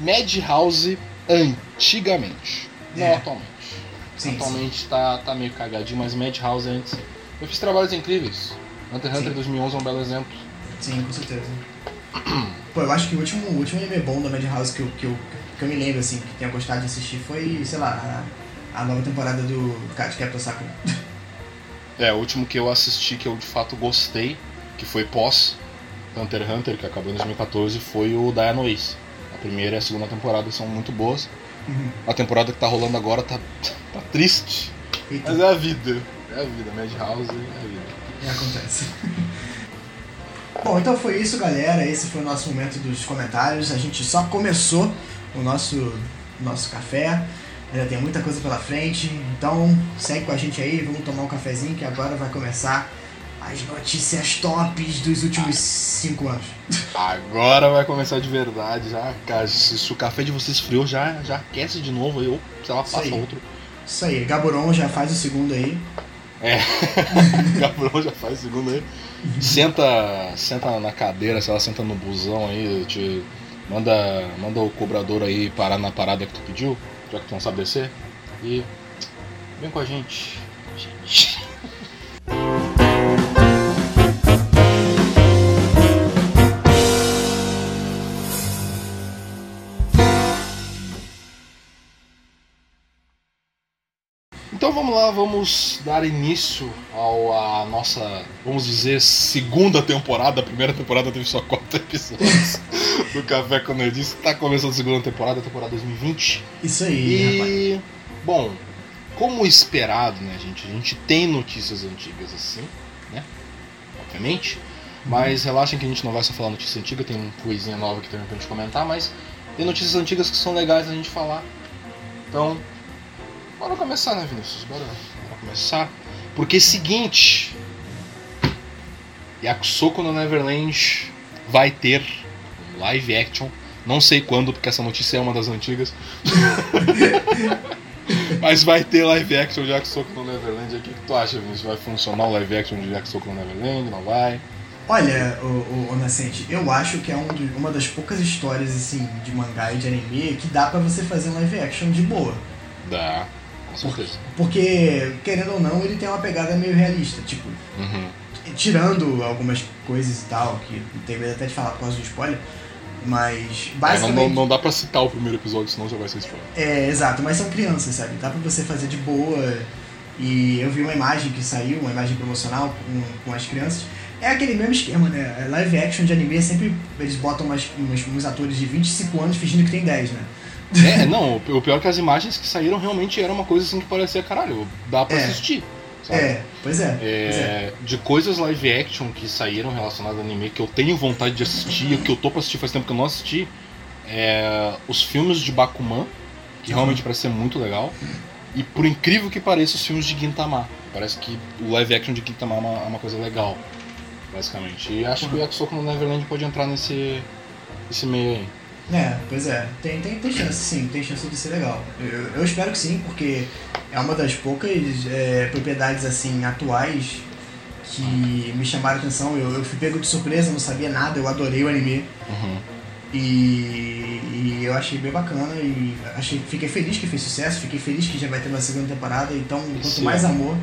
Madhouse antigamente. Não É. atualmente. Sim, atualmente Tá, tá meio cagadinho, mas Madhouse antes. Eu fiz trabalhos incríveis. Hunter x Hunter Sim. 2011 é um belo exemplo. Sim, com certeza. Pô, eu acho que o último, o último anime bom da Madhouse que eu, que, eu, que eu me lembro, assim, que tenha gostado de assistir foi, sei lá, a, a nova temporada do Cat Captain Sakura. É, o último que eu assisti que eu de fato gostei, que foi pós Hunter x Hunter, que acabou em 2014, foi o Diana Ace. A primeira e a segunda temporada são muito boas. Uhum. A temporada que tá rolando agora tá, tá triste. Eita, Mas é a vida. É a vida. Madhouse é a vida. é, acontece. Bom, então foi isso, galera. Esse foi o nosso momento dos comentários. A gente só começou o nosso, nosso café. Ainda tem muita coisa pela frente. Então segue com a gente aí, vamos tomar um cafezinho que agora vai começar as notícias tops dos últimos cinco anos. Agora vai começar de verdade. Já, cara, se, o café de vocês esfriou, já, já aquece de novo. Aí eu, sei lá, Isso passa aí. outro. Isso aí, Gaburon já faz o segundo aí. Gabriel já faz o segundo aí. Senta, senta na cadeira, sei lá, senta no busão aí, te manda, manda o cobrador aí parar na parada que tu pediu, já que tu não sabe descer. E vem com a gente. gente. Então vamos lá, vamos dar início ao a nossa, vamos dizer, segunda temporada. A primeira temporada teve só quatro episódios do Café com Nerdice. Tá começando a segunda temporada, temporada 2020. Isso aí, rapaz. E, bom, como esperado, né, gente? A gente tem notícias antigas assim, né? Obviamente. Mas relaxem que a gente não vai só falar notícia antiga, tem uma coisinha nova que também pra gente comentar, mas tem notícias antigas que são legais a gente falar. Então, bora começar, né, Vinícius? Bora, bora começar. Porque é seguinte. Yakusoko no Neverland vai ter um live action. Não sei quando, porque essa notícia é uma das antigas. Mas vai ter live action de Yakusoku no Neverland. O que, que tu acha, Vinícius? Vai funcionar o live action de Yakusoku no Neverland? Não vai? Olha, o, o, o Nascente, eu acho que é um do- uma das poucas histórias assim de mangá e de anime que dá pra você fazer um live action de boa. Dá, com certeza. Porque, querendo ou não, ele tem uma pegada meio realista. Tipo, Uhum. tirando algumas coisas e tal, que tem medo até de falar por causa do spoiler, mas É, não, basicamente. não, não dá pra citar o primeiro episódio, senão já vai ser spoiler. É, exato, mas são crianças, sabe? Dá pra você fazer de boa. E eu vi uma imagem que saiu, uma imagem promocional com, com as crianças. É aquele mesmo esquema, né? Live action de anime sempre eles botam umas, umas, uns atores de 25 anos fingindo que tem 10, né? É, não, o pior é que as imagens que saíram realmente eram uma coisa assim que parecia, caralho, dá pra É. assistir. Sabe? É, pois é. Pois é. É, de coisas live action que saíram relacionadas ao anime que eu tenho vontade de assistir, que eu tô pra assistir faz tempo que eu não assisti, é os filmes de Bakuman, que realmente parece ser muito legal, e por incrível que pareça, os filmes de Gintama. Parece que o live action de Gintama é uma, é uma coisa legal, basicamente. E acho que o Yakusoku no Neverland pode entrar nesse, nesse meio aí. É, pois é. Tem, tem, tem chance, sim. Tem chance de ser legal. Eu, eu espero que sim, porque é uma das poucas é, propriedades, assim, atuais que me chamaram a atenção. Eu, eu fui pego de surpresa, não sabia nada, eu adorei o anime. Uhum. E, e eu achei bem bacana e achei, fiquei feliz que fez sucesso, fiquei feliz que já vai ter uma segunda temporada, então quanto Esse mais ano. amor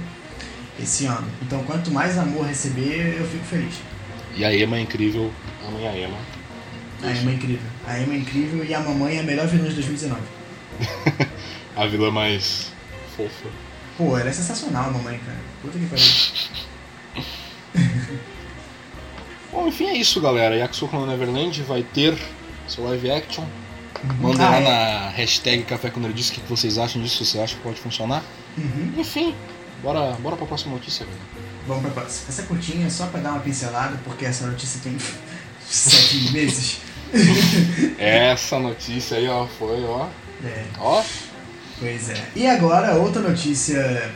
esse ano. Então quanto mais amor receber, eu fico feliz. E a Ema é incrível, amem a Ema. A Emma é incrível. A Emma é incrível e a mamãe é a melhor vilã de 2019. A vilã mais fofa. Pô, ela é sensacional, a mamãe, cara. Puta que pariu. Bom, enfim, é isso, galera. Yakusoku no Neverland vai ter seu live action. Mandem Ah, lá é. na hashtag Café com Nerdice o que vocês acham disso, se vocês acham que pode funcionar. Uhum. Enfim, bora, bora pra próxima notícia, velho. Vamos pra próxima. Essa curtinha é só pra dar uma pincelada, porque essa notícia tem sete meses. Essa notícia aí, ó, foi, ó. É. Ó, Pois é. E agora, outra notícia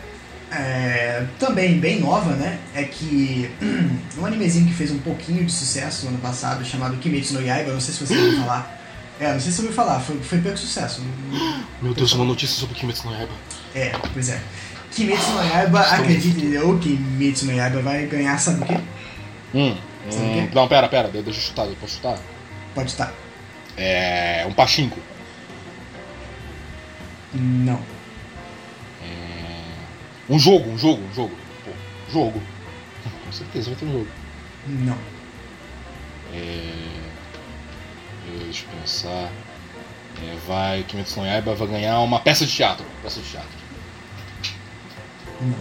é, também bem nova, né? É que um animezinho que fez um pouquinho de sucesso ano passado, chamado Kimetsu no Yaiba, não sei se você ouviu falar. É, não sei se você ouviu falar, foi, foi pouco sucesso. meu Deus, uma notícia sobre Kimetsu no Yaiba. É, pois é. Kimetsu no Yaiba, Estou acredite ou Kimetsu no Yaiba vai ganhar, sabe o quê? Hum, Sabe o hum, quê? não, pera, pera, deixa eu chutar, eu posso chutar? Pode estar. É. um pachinko. Não. Um jogo, um jogo, um jogo. Pô, jogo. Com certeza vai ter um jogo. Não. É... é, Deixa eu pensar. É, vai, Kimetsu no Yaiba vai ganhar uma peça de teatro. Peça de teatro. Não.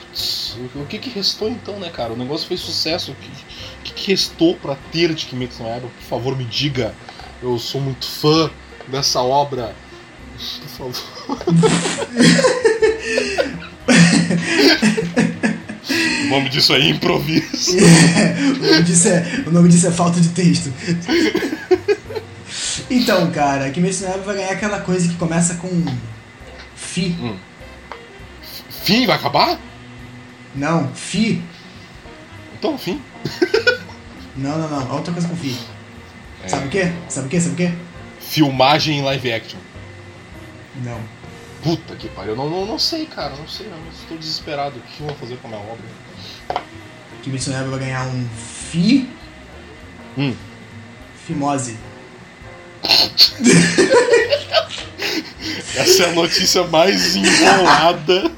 Putz, O que que restou então, né, cara? O negócio fez sucesso. O que restou pra ter de Kimetsu no Yaiba? Por favor, me diga. Eu sou muito fã dessa obra. Por favor. o nome disso aí é improviso. o, nome disso é, o nome disso é falta de texto. Então, cara, Kimetsu no Yaiba vai ganhar aquela coisa que começa com Fi. Fim, vai acabar? Não, Fi. Então, fim. Não, não, não. Outra coisa com Fi. É. Sabe o quê? Sabe o quê? Sabe o quê? Filmagem em live action. Não. Puta que pariu, eu não, não, não sei, cara, não sei, eu estou desesperado. O que eu vou fazer com a minha obra? Kimetsu no Yaiba vai ganhar um Fi. Hum. Fimose. Essa é a notícia mais enrolada.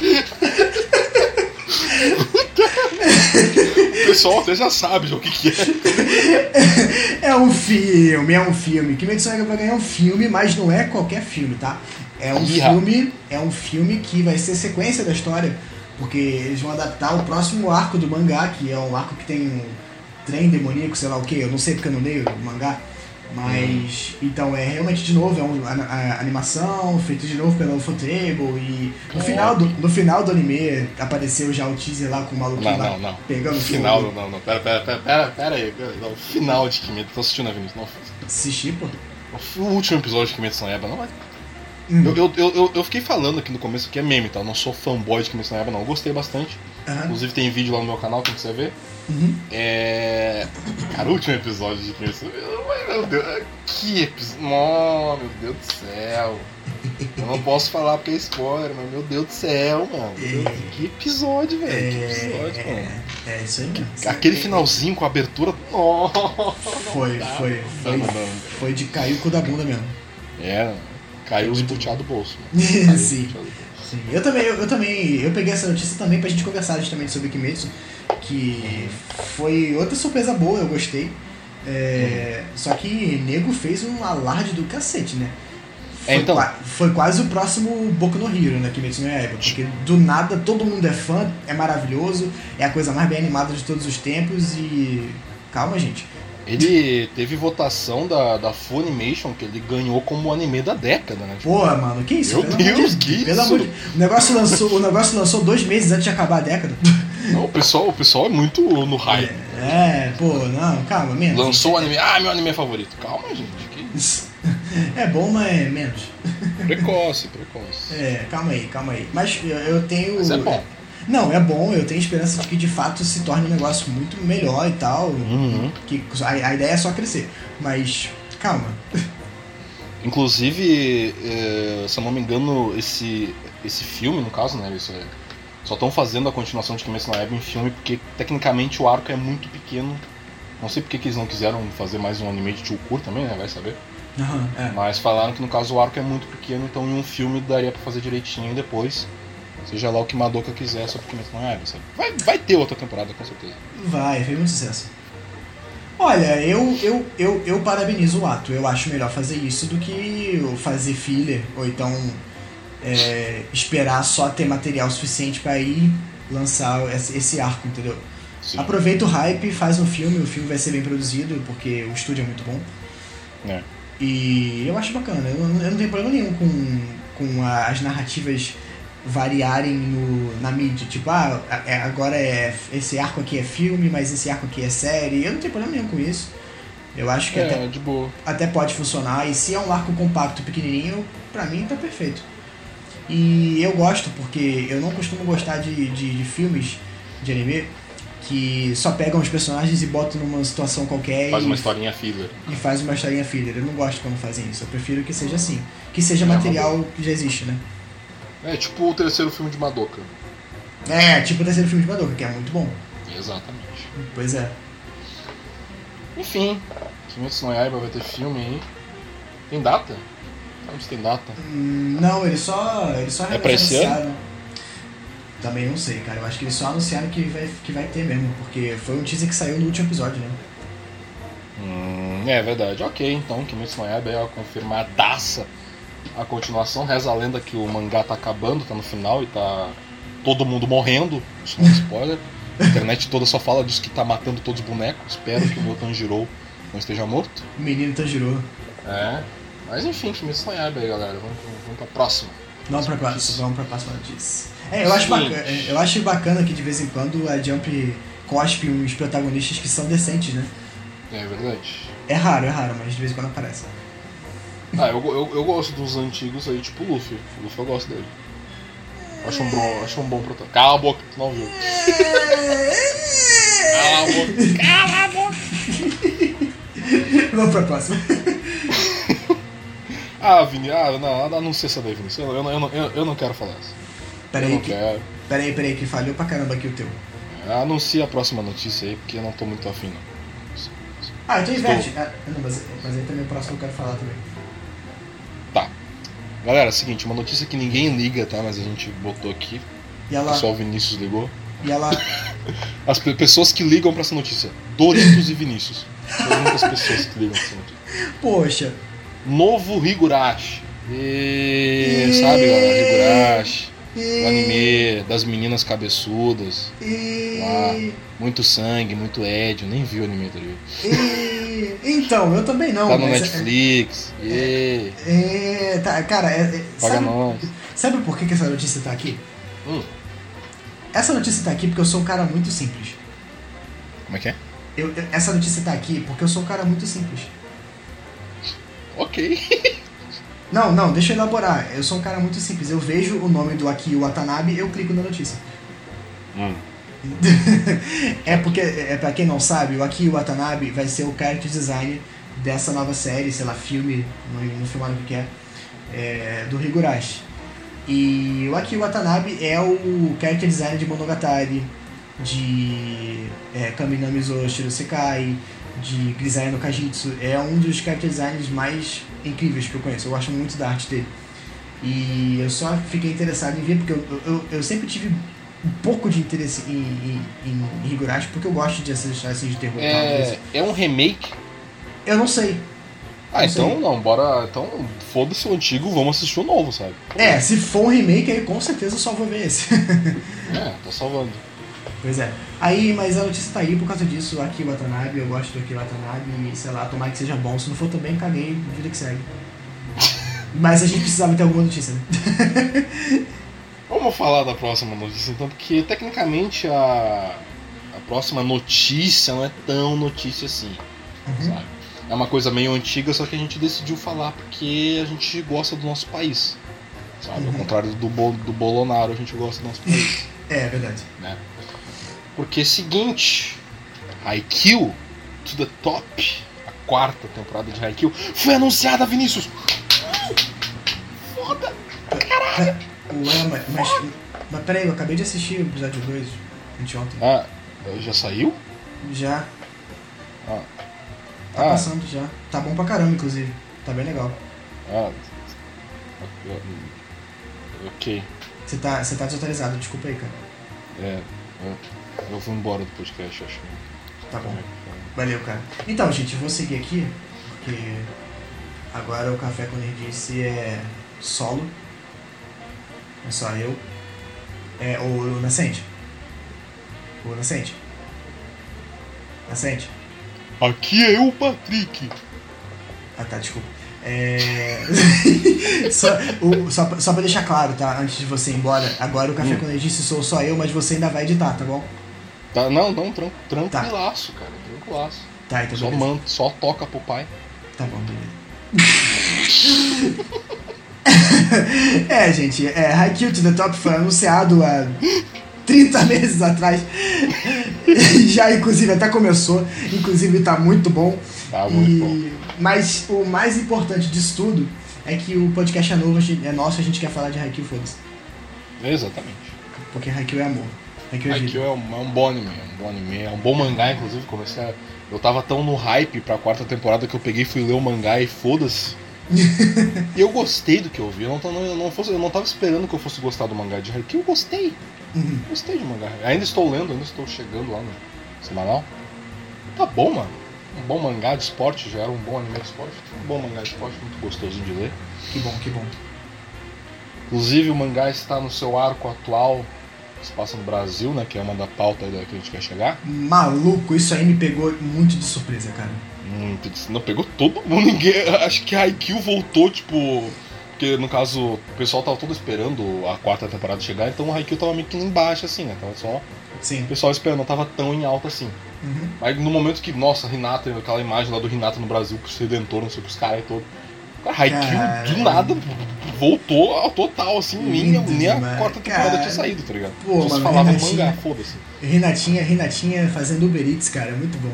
o pessoal até já sabe o que, que é. É um filme, é um filme. Kimetsu no Yaiba vai ganhar um filme, mas não é qualquer filme, tá? É um filme, é um filme que vai ser sequência da história, porque eles vão adaptar o próximo arco do mangá, que é um arco que tem um trem demoníaco, sei lá o que, eu não sei porque eu não leio o mangá. Mas, então, é realmente de novo, é uma animação feita de novo pela UFOTable e no Top. final, do, no final do anime apareceu já o teaser lá com o maluquinho Não, lá não, não. pegando No final, fogo. não, não, não. Pera, pera, pera, pera, pera aí. Pera. Não, final de Kimetsu. Tô assistindo a Vinícius. Não, Assistir, pô. o último episódio de Kimetsu no Yaiba não é. Hum. Eu, eu, eu, eu- fiquei falando aqui no começo que é meme, tá? Eu não sou fanboy de Kimetsu no Yaiba, não. Eu gostei bastante. Aham. Inclusive tem vídeo lá no meu canal, quem quiser ver. Uhum. É. Cara, o último episódio de Kimetsu. Meu Deus, que episódio. Oh, meu Deus do céu. Eu não posso falar porque é spoiler, mas meu Deus do céu, mano. É. Que episódio, velho. Que episódio, É, mano. é, é isso aí mesmo. Aquele finalzinho com a abertura. Oh, Foi, foi, foi, Não, não. foi de cair o cu da bunda mesmo. É, caiu os puteados do bolso. Sim. Sim, eu também, eu, eu também, eu peguei essa notícia também pra gente conversar justamente sobre Kimetsu, que foi outra surpresa boa, eu gostei. É, Só que nego fez um alarde do cacete, né? Foi, É, então. qua- foi quase o próximo Boku no Hero, né? Kimetsu no Yaiba, porque do nada todo mundo é fã, é maravilhoso, é a coisa mais bem animada de todos os tempos e... Calma, gente. Ele teve votação da, da Funimation, que ele ganhou como anime da década, né? Tipo, Porra, mano, que isso? Meu Pelo amor de- Deus, que Pelo isso? de... O negócio lançou, o negócio lançou dois meses antes de acabar a década. não, o, pessoal, o pessoal é muito no hype. É, pô, não, calma, menos. Lançou o anime. Ah, meu anime favorito. Calma, gente. Que isso? É bom, mas é menos. Precoce, precoce. É, calma aí, calma aí. Mas eu, eu tenho. Mas é bom. Não, é bom, eu tenho esperança de que de fato se torne um negócio muito melhor e tal. Uhum. Que a, a ideia é só crescer. Mas, calma. Inclusive, eh, se eu não me engano, esse, esse filme, no caso, né? Isso é, só estão fazendo a continuação de Kimetsu no Yaiba em filme porque tecnicamente o arco é muito pequeno. Não sei porque que eles não quiseram fazer mais um anime de Chukur também, né? Vai saber. Aham, é. Mas falaram que no caso o arco é muito pequeno, então em um filme daria pra fazer direitinho e depois. Seja lá o que Madoka quiser sobre Kimetsu no Yaiba, sabe? Vai, vai ter outra temporada, com certeza. Vai, fez muito sucesso. Olha, eu, eu, eu, eu parabenizo o ato. Eu acho melhor fazer isso do que fazer filler, ou então é, esperar só ter material suficiente pra ir lançar esse, arco, entendeu? Sim. Aproveita o hype, faz um filme, o filme vai ser bem produzido, porque o estúdio é muito bom. É. E eu acho bacana, eu, não- eu não tenho problema nenhum com, com as narrativas variarem no, na mídia. Tipo, ah, é- agora é, esse arco aqui é filme, mas esse arco aqui é série. Eu não tenho problema nenhum com isso. Eu acho que até, É, de boa. até pode funcionar. E se é um arco compacto, pequenininho, pra mim tá perfeito. E eu gosto, porque eu não costumo gostar de, de, de filmes de anime que só pegam os personagens e botam numa situação qualquer Faz e uma historinha filler. e faz uma historinha filler. Eu não gosto quando fazem isso. Eu prefiro que seja assim. Que seja É material que já existe, né? É tipo o terceiro filme de Madoka. É, tipo o terceiro filme de Madoka, que é muito bom. Exatamente. Pois é. Enfim, Kimetsu no Yaiba vai ter filme aí. Tem data? Não se tem data. Hum, Não, eles só. Eles só É pra esse ano? Também não sei, cara. Eu acho que eles só anunciaram que vai, que vai ter mesmo. Porque foi um teaser que saiu no último episódio, né? Hum, é verdade. Ok, então Kimetsu no Yaiba é a confirmadaça. A continuação reza a lenda que o mangá tá acabando, tá no final e tá todo mundo morrendo. Isso não é spoiler. A internet toda só fala disso que tá matando todos os bonecos. Espero que o Tanjiro não esteja morto. O menino Tanjiro. É. Mas enfim, no Yaiba aí, galera. Vamos, vamos pra próxima. Vamos pra próxima, vamos pra próxima notícia. É, eu acho, bacana, eu acho bacana que de vez em quando a Jump cospe uns protagonistas que são decentes, né? É verdade. É raro, é raro, mas de vez em quando aparece. Ah, eu, eu, eu gosto dos antigos aí, tipo o Luffy. O Luffy eu gosto dele. Acho um bom, acho um bom protagonista. Cala a boca, tu não viu. Cala a boca. Cala a boca. Vamos pra próxima. Ah, Vini, ah, não, anuncia essa daí, Vinícius. Eu, eu, eu, eu, não quero falar isso. Pera eu aí, não que, quero. pera aí, pera aí, que falhou pra caramba aqui o teu. Anuncia a próxima notícia aí, porque eu não tô muito afim, não. Ah, então inverte. Ah, não, mas, mas aí também o próximo eu quero falar também. Galera, é o seguinte, uma notícia que ninguém liga, tá? Mas a gente botou aqui. E O ela. pessoal Vinícius ligou. E ela. As pe- pessoas que ligam pra essa notícia. Doritos e Vinícius. São as pessoas que ligam pra essa notícia. Poxa. Novo Higurashi. E... Sabe, galera? Higurashi. O anime das meninas cabeçudas. E... Lá. Muito sangue, muito édio. Nem vi o anime, tá ligado? e... Então, eu também não. Tá no mas- Netflix. E... É, tá, cara, é, é, Paga sabe, nós. sabe por que, que essa notícia tá aqui? Hum, Essa notícia tá aqui porque eu sou um cara muito simples. como é que é? Eu, eu- essa notícia tá aqui porque eu sou um cara muito simples. Ok. Não, não, deixa eu elaborar. Eu sou um cara muito simples. Eu vejo o nome do Aki Watanabe, eu clico na notícia. Hum. é porque, é pra quem não sabe, o Aki Watanabe vai ser o character design dessa nova série, sei lá, filme, não, não filmaram que é, é, do Higurashi. E o Aki Watanabe é o character designer de Monogatari, de é, Kaminami Zo Shirosekai, de Grisaia no Kajitsu. É um dos character designers mais incríveis que eu conheço. Eu gosto muito da arte dele. E eu só fiquei interessado em ver, porque eu, eu, eu sempre tive um pouco de interesse em, em, em Higurashi, porque eu gosto de assistir assim, de terror. É, é um remake? Eu não sei. Ah, Não então sei. não, bora. Então foda-se o antigo, vamos assistir o novo, sabe? É, se for um remake, aí com certeza eu só vou ver esse. É, tô salvando. pois é. Aí, mas a notícia tá aí por causa disso, Aki Watanabe, eu gosto do Aki Watanabe, e sei lá, tomara que seja bom. Se não for também, caguei, vida que segue. Mas a gente precisava ter alguma notícia, né? Vamos falar da próxima notícia então, porque tecnicamente a, a próxima notícia não é tão notícia assim, Uhum. sabe? É uma coisa meio antiga, só que a gente decidiu falar porque a gente gosta do nosso país. Sabe? Ao Uhum. contrário do, Bo- do Bolonaro, a gente gosta do nosso país. É, é verdade. né? Porque é seguinte, Haikyuu to the Top, a quarta temporada de Haikyuu, foi anunciada, Vinícius! Foda! Ué, mas, mas, mas peraí, eu acabei de assistir o episódio 2 anteontem. Ah, já saiu? Já, Ah, tá ah, passando já. Tá bom pra caramba, inclusive. Tá bem legal. ah, ok. Você tá, você tá desatualizado, desculpa aí, cara. É, eu, eu vou embora do podcast, acho. Tá bom. Valeu, cara. Então, gente, eu vou seguir aqui, porque agora o Café com Nerdice é solo. É só eu. É o Nascente. O Nascente. Nascente. Aqui é eu, Patrick! Ah tá, desculpa. É... só, o- só, pra- só pra deixar claro, tá? Antes de você ir embora, agora o Café Hum. com Nerdice sou só eu, mas você ainda vai editar, tá bom? Tá, não, não, tran tranquilaço, cara, tranquilaço. Tá, então Só, beleza. man, só toca pro pai. Tá bom, beleza. é, gente, é, Haikyuu to the Top foi anunciado há 30 meses atrás. Já, inclusive, até começou. Inclusive, tá muito bom. Tá muito bom. E- Mas o mais importante disso tudo é que o podcast é novo, é nosso, a gente quer falar de Haikyuu, foda-se. Exatamente. Porque Haikyuu é amor. Haikyuu é. Haikyuu é um, é um bom anime, é um bom anime, é um bom mangá, inclusive, comecei a... Eu tava tão no hype pra quarta temporada que eu peguei e fui ler o mangá e foda-se. e eu gostei do que eu vi, eu não, tô- eu, não fosse, eu não tava esperando que eu fosse gostar do mangá de Haikyuu, eu gostei, Uhum. gostei de mangá. Ainda estou lendo, ainda estou chegando lá no semanal. Tá bom, mano. Um bom mangá de esporte, já era um bom anime de esporte. Um bom mangá de esporte, muito gostosinho de ler. Que bom, que bom. Inclusive o mangá está no seu arco atual, se passa no Brasil, né? Que é uma da pauta que a gente quer chegar. Maluco, isso aí me pegou muito de surpresa, cara. Muito. dis- Não pegou todo mundo, ninguém. Acho que a Haikyuu voltou, tipo. Porque no caso, o pessoal tava todo esperando a quarta temporada chegar, então o Haikyuu tava meio que embaixo, assim, né? Tava só Sim. o pessoal esperando, não tava tão em alta assim. Uhum. Mas no momento que, nossa, Renata, aquela imagem lá do Renata no Brasil, com os Redentor, não sei o que os caras e todo. Cara, Haikyuu do nada voltou ao total, assim, nem, Lindo nem a demais, quarta temporada cara. tinha saído, tá ligado? Pô, Só se falava mangá, foda-se. Renatinha, Renatinha fazendo Uber Eats, cara, é muito bom.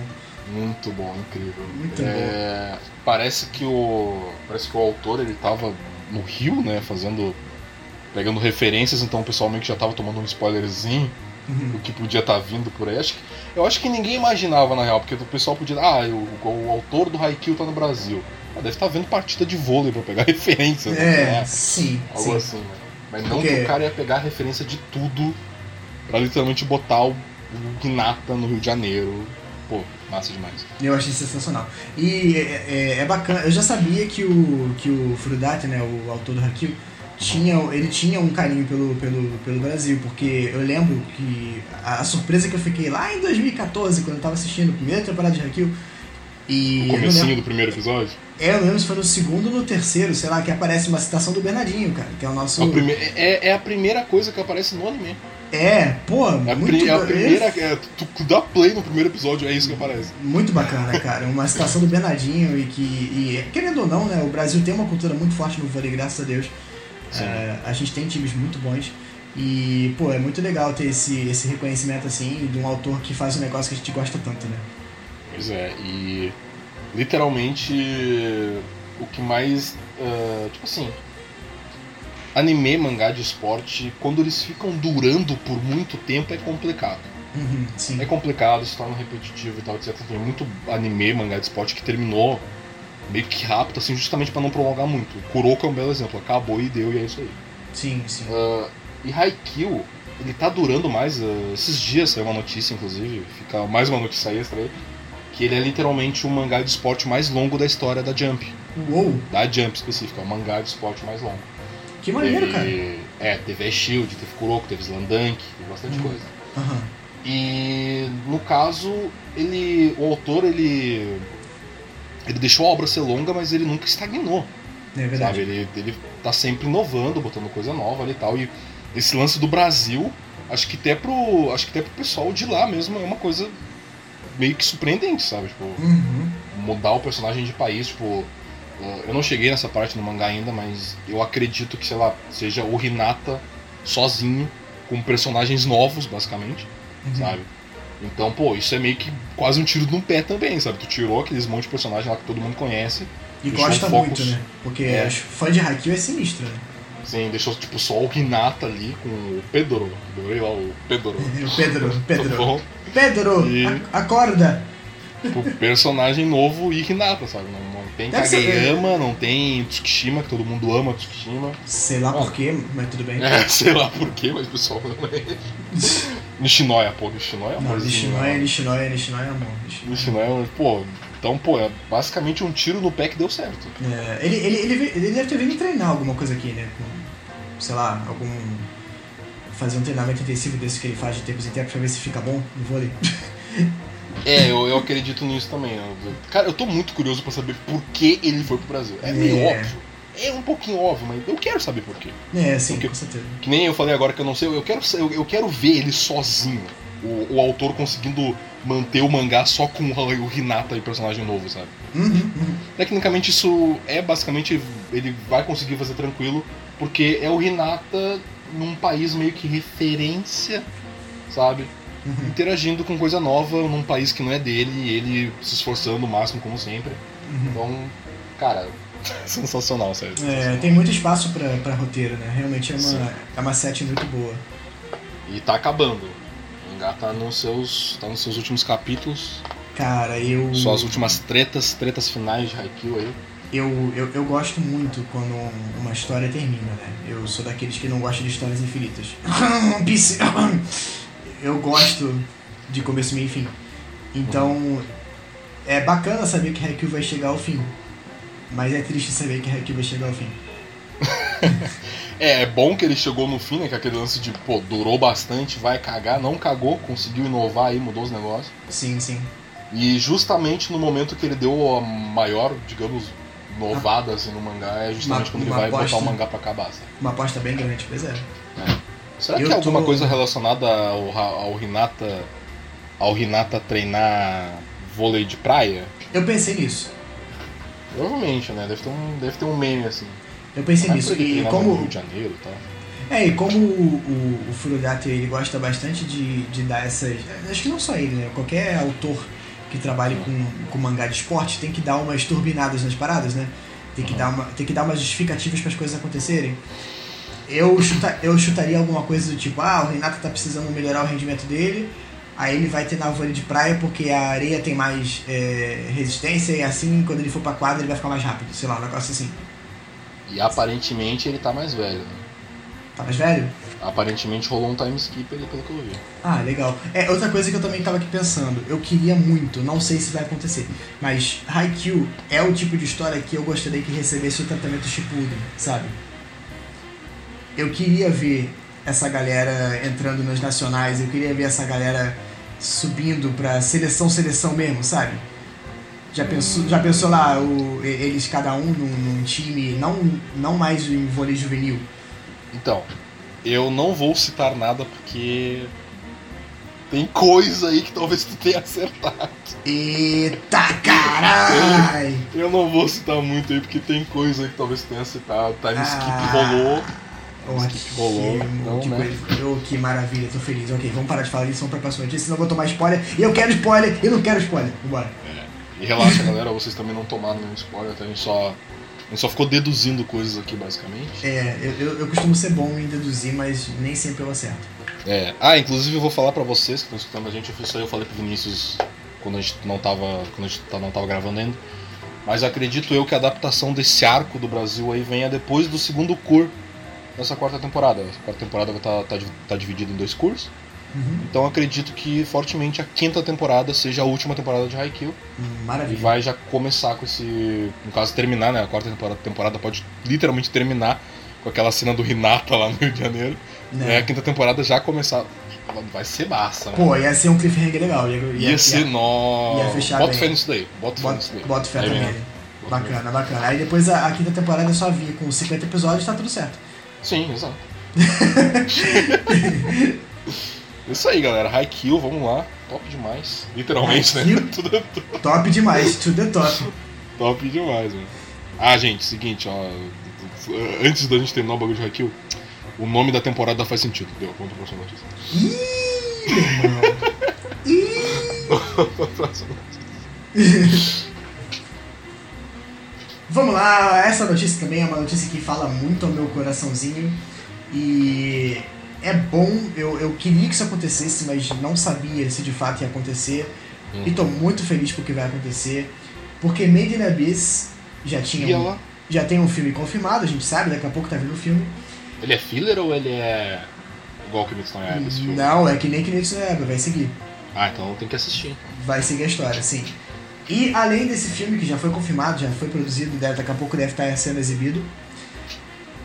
Muito bom, incrível. Muito É, Parece que o. Parece que o autor ele tava no Rio, né? Fazendo. Pegando referências, então o pessoal meio que já tava tomando um spoilerzinho Uhum. do que podia estar vindo por aí. Acho que, eu acho que ninguém imaginava, na real, porque o pessoal podia. Ah, o, o autor do Haikyuu tá no Brasil. Ah, deve estar vendo partida de vôlei pra pegar referência, né? É, lá, sim, Algo sim. assim, né? Mas não Porque- que o cara ia pegar referência de tudo pra literalmente botar o, o Hinata no Rio de Janeiro. Pô, massa demais. Eu achei sensacional. E é, é- é bacana, eu já sabia que o, que o Furudate, né, o autor do Haikyuu, tinha, ele tinha um carinho pelo, pelo, pelo Brasil, porque eu lembro que a, a surpresa que eu fiquei lá em 2014, quando eu tava assistindo a primeira temporada de Haikyuu, e O comecinho lembro, do primeiro episódio. é, eu lembro se foi no segundo ou no terceiro, sei lá, que aparece uma citação do Bernardinho, cara, que é o nosso... É- é a primeira coisa que aparece no anime. É, pô, É muito é a primeira. é, tu, tu dá play no primeiro episódio, é isso que aparece. Muito bacana, cara. Uma citação do Bernardinho e que, e, querendo ou não, né, o Brasil tem uma cultura muito forte no vôlei, graças a Deus. É, a gente tem times muito bons. E, pô, é muito legal ter esse, esse reconhecimento assim de um autor que faz um negócio que a gente gosta tanto, né? Pois é, e literalmente o que mais. ah, tipo assim, anime, mangá de esporte, quando eles ficam durando por muito tempo é complicado. Uhum. É complicado, se torna repetitivo e tal, etc. Tem muito anime, mangá de esporte que terminou meio que rápido, assim, justamente pra não prolongar muito. Kuroko é um belo exemplo, acabou e deu e é isso aí. Sim, sim. Ah, e Haikyuu, ele tá durando mais. ah, esses dias saiu uma notícia, inclusive, fica mais uma notícia extra aí, que ele é literalmente o mangá de esporte mais longo da história da Jump. Uou, Da Jump específica, é o mangá de esporte mais longo. Que maneiro, cara. Teve- É, teve Shield, teve Kuroko, teve Slandunk, teve bastante Uhum. coisa. Aham. E no caso, ele. O autor ele. Ele deixou a obra ser longa, mas ele nunca estagnou. É Sabe? verdade. Ele, ele tá sempre inovando, botando coisa nova ali e tal. E esse lance do Brasil, acho que até pro. Acho que até pro pessoal de lá mesmo é uma coisa meio que surpreendente, sabe? Tipo, Uhum. mudar o personagem de país, tipo. Uh, Eu não cheguei nessa parte no mangá ainda, mas eu acredito que, sei lá, seja o Hinata sozinho, com personagens novos, basicamente, Uhum. sabe? Então, pô, isso é meio que quase um tiro no pé também, sabe? Tu tirou aqueles monte de personagem lá que todo mundo conhece, E gosta o muito, né? Porque É. fãs de Haikyuu é sinistro, né? assim, deixou tipo só o Hinata ali com o Pedro. Adorei lá o Pedro. O Pedro, Tá Pedro. bom? Pedro, E- acorda! Tipo, personagem novo e Hinata, sabe? Não, não tem Deve ser- Kageyama, não tem Tsukishima, que todo mundo ama Tsukishima. Sei lá Ah. porquê, mas tudo bem. É, sei lá porquê, mas o pessoal ama ele. Nishinoya, pô, Nishinoya é Não, amorzinho, Nishinoya, né? Nishinoya, Nishinoya é amor. Nishinoya. Pô, então, pô, é basicamente um tiro no pé que deu certo. É, ele, ele, ele, ele deve ter vindo treinar alguma coisa aqui, né? Com, sei lá, algum. Fazer um treinamento intensivo desse que ele faz de tempos em tempos pra ver se fica bom no vôlei. É, eu, eu acredito nisso também. eu- cara, eu tô muito curioso pra saber por que ele foi pro Brasil. É meio É. óbvio. É um pouquinho óbvio, mas eu quero saber por quê. É, sim, Porque- com certeza. Que nem eu falei agora que eu não sei, eu quero, eu, eu quero ver ele sozinho. O, o autor conseguindo manter o mangá só com o, o Hinata e personagem novo, sabe? Uhum, uhum. Tecnicamente isso é basicamente ele vai conseguir fazer tranquilo, porque é o Hinata num país meio que referência, sabe? Uhum. Interagindo com coisa nova num país que não é dele, e ele se esforçando o máximo como sempre. Uhum. Então, cara, sensacional, sério. É, tem muito espaço pra, pra roteiro, né? Realmente é Sim. uma, é uma set muito boa. E tá acabando. O mangá tá nos seus, tá nos seus últimos capítulos, Cara, eu. só as últimas tretas, tretas finais de Haikyuu aí. Eu, eu, eu gosto muito quando uma história termina, né? Eu sou daqueles que não gostam de histórias infinitas. eu gosto de começo, meio e fim. Então, é bacana saber que Haikyuu vai chegar ao fim. Mas é triste saber que Haikyuu vai chegar ao fim. É, é bom que ele chegou no fim, né? Que aquele lance de, pô, durou bastante, vai cagar, não cagou, conseguiu inovar aí, mudou os negócios. Sim, sim. E justamente no momento que ele deu a maior, digamos, novada assim, no mangá, é justamente Uma- quando ele vai botar aposta. o mangá pra acabar. sabe? Uma aposta bem grande, pois é. Será Eu que é alguma tô- coisa relacionada ao, ao ao Hinata treinar vôlei de praia? Eu pensei nisso. Provavelmente, né? Deve ter um, deve ter um meme assim. Eu pensei Ah, nisso. porque E treinava no como, Rio de Janeiro tal. É, e como o, o, o Furugato ele gosta bastante de, de dar essas. Acho que não só ele, né? Qualquer autor que trabalhe com, com mangá de esporte tem que dar umas turbinadas nas paradas, né? Tem que, Uhum. dar, uma, tem que dar umas justificativas para as coisas acontecerem. Eu, chuta, eu chutaria alguma coisa do tipo: ah, o Renato tá precisando melhorar o rendimento dele, aí ele vai treinar o vôlei de praia porque a areia tem mais é, resistência e assim, quando ele for pra quadra, ele vai ficar mais rápido. Sei lá, um negócio assim. E aparentemente ele tá mais velho. Né? Tá mais velho? Aparentemente rolou um time skip ali pelo que eu vi. Ah, legal. É, outra coisa que eu também tava aqui pensando, eu queria muito, não sei se vai acontecer, mas Haikyuu é o tipo de história que eu gostaria que recebesse o tratamento Shippuden, sabe? Eu queria ver essa galera entrando nas nacionais, eu queria ver essa galera subindo pra seleção, seleção mesmo, sabe? Já pensou, já pensou lá, o, eles cada um num, num time, não, não mais em vôlei juvenil, Então, eu não vou citar nada porque tem coisa aí que talvez tu tenha acertado. Eita carai! Eu não vou citar muito aí porque tem coisa aí que talvez tu tenha acertado. Time skip Ah. rolou. Oh, Skip que, rolou, não, né? coisa- oh, que maravilha, tô feliz. Ok, vamos parar de falar disso, vamos pra próxima notícia, senão eu vou tomar spoiler. E eu quero spoiler, e não quero spoiler. Vambora. E relaxa, galera, vocês também não tomaram nenhum spoiler, tá? A gente só A gente só ficou deduzindo coisas aqui, basicamente. É, eu, eu, eu costumo ser bom em deduzir, mas nem sempre eu acerto. É. Ah, inclusive eu vou falar pra vocês que estão escutando a gente, isso aí eu falei pro Vinícius quando a gente não tava, quando a gente tá- não tava gravando ainda. Mas acredito eu que a adaptação desse arco do Brasil aí venha depois do segundo cur dessa quarta temporada. Essa quarta temporada tá, tá, tá dividida em dois curs. Uhum. Então acredito que fortemente a quinta temporada seja a última temporada de Haikyuu. Hum, E Maravilha. vai já começar com esse. No caso, terminar, né? A quarta temporada, temporada pode literalmente terminar com aquela cena do Hinata lá no Rio de Janeiro. Né? É, a quinta temporada já começar. Vai ser massa, né? Pô, ia ser um cliffhanger legal. Ia, ia, Ia ser ia- nó. ia fechar Bota bem. fé nisso daí. Bota fé nisso daí. bota fé Aí também. Bota. Bacana, bacana. Aí depois a, a quinta temporada só vir com 50 episódios, tá tudo certo. Sim, exato. Isso aí, galera. Haikyuu, vamos lá. Top demais. Literalmente, né? Tudo Top demais, tudo é top. top demais, mano. Ah, gente, seguinte, ó. Antes da gente terminar o bagulho de Haikyuu, o nome da temporada faz sentido. Deu, conta a próxima notícia. Ih, irmão. Ih. Vamos lá, essa notícia também é uma notícia que fala muito ao meu coraçãozinho e é bom, eu, eu queria que isso acontecesse, mas não sabia se de fato ia acontecer e tô muito feliz porque vai acontecer, porque Made in Abyss já tinha um, já tem um filme confirmado, a gente sabe, daqui a pouco tá vindo o filme. Ele é filler ou ele é igual que Kimetsu no Yaiba, esse filme? Não, é que nem Kimetsu no Yaiba, vai seguir. Ah, então tem que assistir. vai seguir a história, sim. E além desse filme que já foi confirmado, já foi produzido, daqui a pouco deve estar sendo exibido,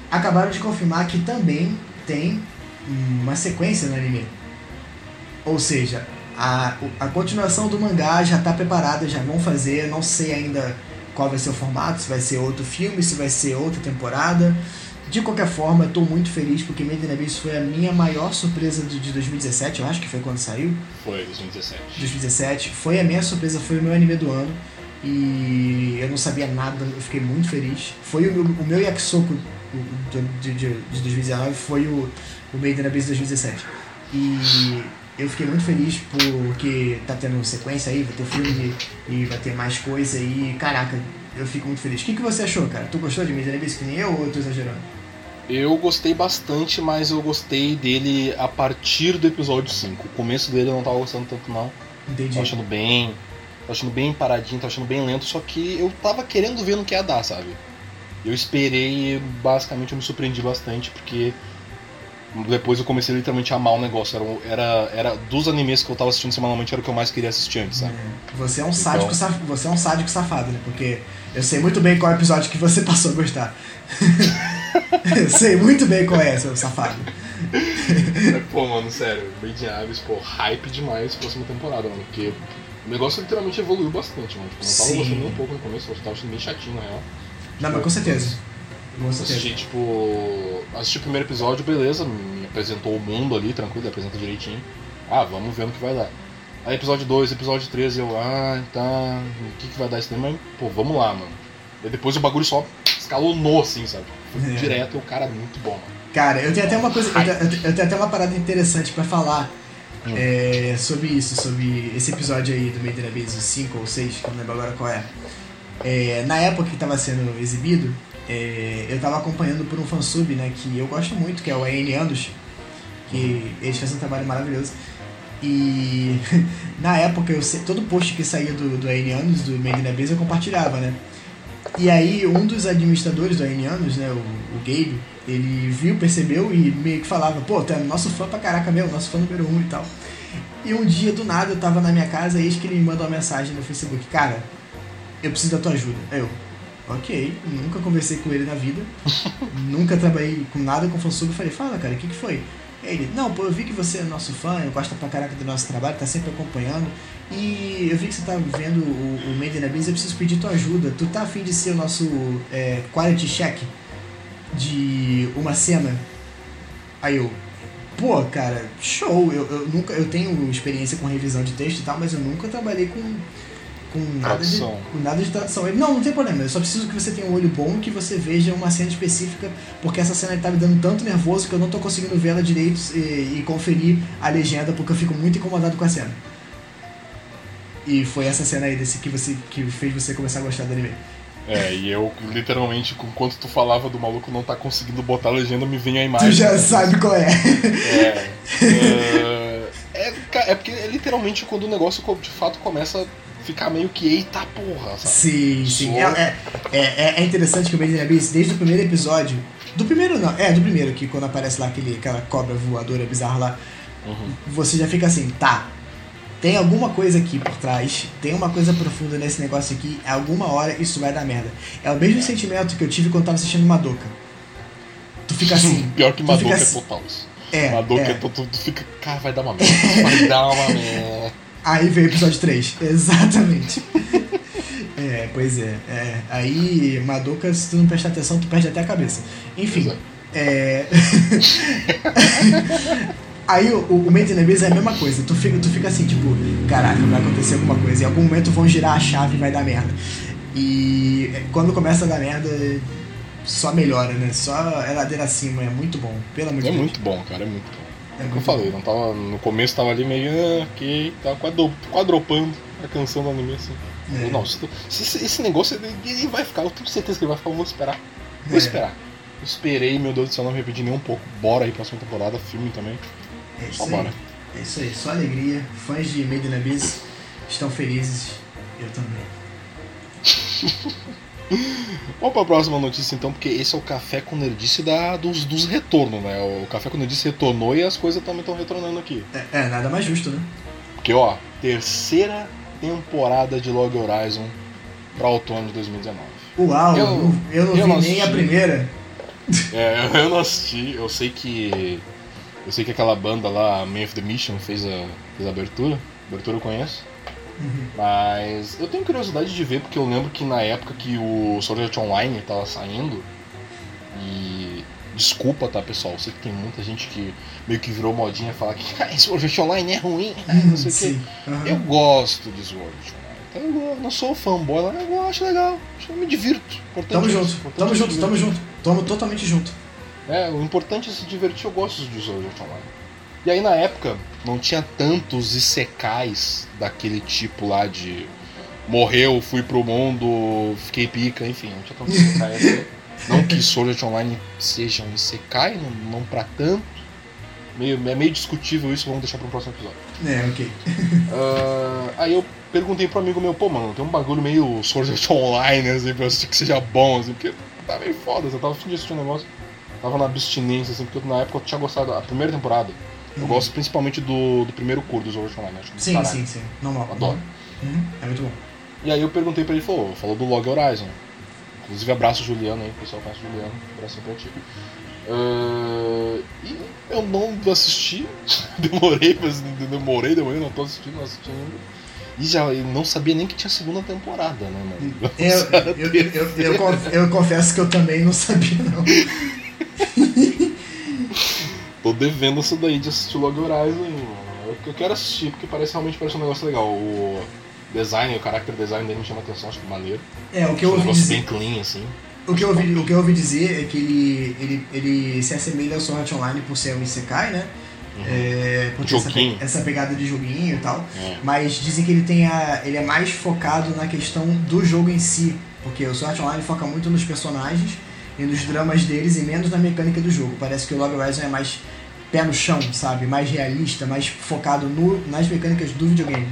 acabaram de confirmar que também tem uma sequência no anime. Ou seja, a, a continuação do mangá já está preparada, já vão fazer, não sei ainda qual vai ser o formato, se vai ser outro filme, se vai ser outra temporada. De qualquer forma, eu tô muito feliz porque Made in Abyss foi a minha maior surpresa de de 2017, eu acho que foi quando saiu. Foi 2017. 2017. Foi a minha surpresa, foi o meu anime do ano. E eu não sabia nada, eu fiquei muito feliz. Foi o meu, o meu Yakisoku de, de, de 2019, foi o, o Made in Abyss 2017. E eu fiquei muito feliz porque tá tendo sequência aí, vai ter filme e, e vai ter mais coisa aí. Caraca, eu fico muito feliz. O que, que você achou, cara? Tu gostou de Made in Abyss que nem eu ou eu tô exagerando? Eu gostei bastante, mas eu gostei dele a partir do episódio 5. O começo dele eu não tava gostando tanto não. Entendi. Tô achando bem. Tô achando bem paradinho, tô achando bem lento, só que eu tava querendo ver no que ia dar, sabe? Eu esperei e basicamente eu me surpreendi bastante, porque depois eu comecei literalmente a amar o negócio. Era, era, era dos animes que eu tava assistindo semanalmente, era o que eu mais queria assistir antes, sabe? É, Você é um sádico, Então- saf- você é um sádico safado, né? Porque eu sei muito bem qual episódio que você passou a gostar. sei muito bem qual é, seu safado. Pô, mano, sério, Made in Abyss, pô, hype demais próxima temporada, mano, porque o negócio literalmente evoluiu bastante, mano. Tipo, não tava Sim. gostando nem um pouco no começo, eu tava achando bem chatinho, na real. Não, mas com certeza. Com certeza. Assisti, tipo. Assisti o primeiro episódio, beleza, me apresentou o mundo ali, tranquilo, apresenta direitinho. Ah, vamos ver no que vai dar. Aí episódio 2, episódio 3, eu, ah, tá, o que, que vai dar esse? Mas, pô, vamos lá, mano. E depois o bagulho só escalonou, assim, sabe? Foi É. direto o cara é muito bom, mano. Cara, eu tenho até uma coisa. Eu tenho, eu tenho- até uma parada interessante pra falar Hum. é, sobre isso, sobre esse episódio aí do Made in Abyss, o 5 ou 6, que eu não lembro agora qual é. É, na época que tava sendo exibido, é, eu tava acompanhando por um fansub, né, que eu gosto muito, que é o AN Anos, que eles fazem um trabalho maravilhoso. E na época, eu, todo post que saía do, do AN do Made in Abyss, eu compartilhava, né? E aí, um dos administradores do AN Anos, né, o, o Gabe, ele viu, percebeu e meio que falava, pô, tu é nosso fã pra caraca meu, nosso fã número um e tal. E um dia, do nada, eu tava na minha casa e eis que ele me mandou uma mensagem no Facebook, cara, eu preciso da tua ajuda. Aí eu, ok, nunca conversei com ele na vida, nunca trabalhei com nada com fansub, eu falei, fala cara, o que que foi? Ele, não, pô, eu vi que você é nosso fã, eu gosto pra caraca do nosso trabalho, tá sempre acompanhando. E eu vi que você tá vendo o, o Made in Abyss, eu preciso pedir tua ajuda. Tu tá afim de ser o nosso é, quality check de uma cena? Aí eu, pô, cara, show. Eu, eu nunca, eu tenho experiência com revisão de texto e tal, mas eu nunca trabalhei com com nada de Tradução. com nada de tradução. Ele, não, não tem problema. Eu só preciso que você tenha um olho bom e que você veja uma cena específica, porque essa cena tá me dando tanto nervoso que eu não tô conseguindo ver ela direito e, e conferir a legenda, porque eu fico muito incomodado com a cena. E foi essa cena aí desse que você que fez você começar a gostar do anime. É, e eu literalmente, enquanto tu falava do maluco não tá conseguindo botar a legenda, me vem a imagem. Tu já sabe qual é. É. é, é, é porque é literalmente quando o negócio de fato começa ficar meio que eita porra, sabe? Sim, sim. Só- É, é, é, é interessante que o Made in Abyss, desde o primeiro episódio. Do primeiro não, é, do primeiro, que quando aparece lá aquele, aquela cobra voadora bizarra lá, Uhum. você já fica assim, tá. Tem alguma coisa aqui por trás, tem uma coisa profunda nesse negócio aqui, alguma hora isso vai dar merda. É o mesmo sentimento que eu tive quando tava assistindo Madoka. Tu fica assim. Pior que Madoka é assim- total isso. É, Madoka é, é. tu, tu, tu fica, cara, vai dar uma merda, vai dar uma merda. Aí veio o episódio 3. Exatamente. é, pois é, é. Aí, Madoka, se tu não prestar atenção, tu perde até a cabeça. Enfim. Exato. É. Aí o, o Made in Abyss é a mesma coisa. Tu fica, tu fica assim, tipo, caraca, vai acontecer alguma coisa. Em algum momento vão girar a chave e vai dar merda. E quando começa a dar merda, só melhora, né? Só é ladeira acima, é muito bom. Pelo amor de É Deus. muito bom, cara, é muito bom. É Como eu muito falei, não tava, no começo tava ali meio, ah, ok, tava quadro- quadropando a canção do anime assim. É. Eu, Não, se tu- se esse, negócio ele, vai ficar, eu tenho certeza que ele vai ficar, eu vou esperar. Vou É. esperar. Eu esperei, meu Deus do céu, não me arrependi nem um pouco. Bora aí, próxima temporada, filme também. É isso Só aí. É isso aí, só alegria. Fãs de Made in Abyss estão felizes. Eu também. Vamos pra próxima notícia então, porque esse é o café com nerdice da, dos, dos retornos, né? O café com nerdice retornou e as coisas também estão retornando aqui. É, é, nada mais justo, né? Porque, ó, terceira temporada de Log Horizon pra outono de 2019. Uau, eu, Eu- não- eu não eu vi não nem a primeira. É, eu não assisti, eu sei que. Eu sei que aquela banda lá, Man of the Mission, fez a, fez a abertura. A abertura eu conheço. Uhum. Mas eu tenho curiosidade de ver, porque eu lembro que na época que o Sword Art Online tava saindo, e. Desculpa, tá, pessoal? Eu sei que tem muita gente que meio que virou modinha falar que ah, Sword Art Online é ruim, não sei o quê. Sim. aham. Eu gosto de Sword Art Online. Então eu não sou fanboy, mas eu acho legal. Eu me divirto. Importante Tamo é junto, importante tamo é junto, tamo junto. Tamo totalmente junto. É, o importante é se divertir, eu gosto de Sword Art Online. E aí na época não tinha tantos isekais daquele tipo lá de morreu, fui pro mundo, fiquei pica, enfim, não tinha tantos isekais assim. Não que Sword Art Online seja um isekai, não, não pra tanto. Meio, é meio discutível isso, vamos deixar para um próximo episódio. É, ok. Ah, aí eu perguntei pro amigo meu, pô, mano, tem um bagulho meio Sword Art Online, assim, pra eu assistir que seja bom, assim, porque tá meio foda, assim, eu tava afim de assistir um negócio. Tava na abstinência, assim, porque na época eu tinha gostado, a primeira temporada, eu Uhum. gosto principalmente do, do primeiro curso do Sword Art Online, acho Sim, caralho. sim, sim. Normal. Adoro. Uhum. É muito bom. E aí eu perguntei pra ele, falou, falou do Log Horizon. Inclusive abraço Juliano aí, pessoal conhece o Juliano, abraço pra ti. Ah, e eu não assisti, demorei, mas demorei, demorei, não tô assistindo, não assisti ainda. E já eu não sabia nem que tinha segunda temporada, né, mano? Eu, eu, eu, eu, eu confesso que eu também não sabia, não. Tô devendo isso daí de assistir Log Horizon mano. Eu, eu quero assistir, porque parece realmente parece um negócio legal. O design, o character design dele me chama atenção, acho que maneiro. É, o que eu um ouvi dizer. bem clean, assim. O que eu ouvi, o que eu ouvi dizer é que ele, ele, ele se assemelha ao Sword Art Online por ser um Isekai, né? É, por ter essa, pe- essa pegada de joguinho e tal. É. Mas dizem que ele tem a, ele é mais focado na questão do jogo em si. Porque o Sword Art Online foca muito nos personagens e nos dramas deles e menos na mecânica do jogo. Parece que o Log Horizon é mais pé no chão, sabe? Mais realista, mais focado no, nas mecânicas do videogame.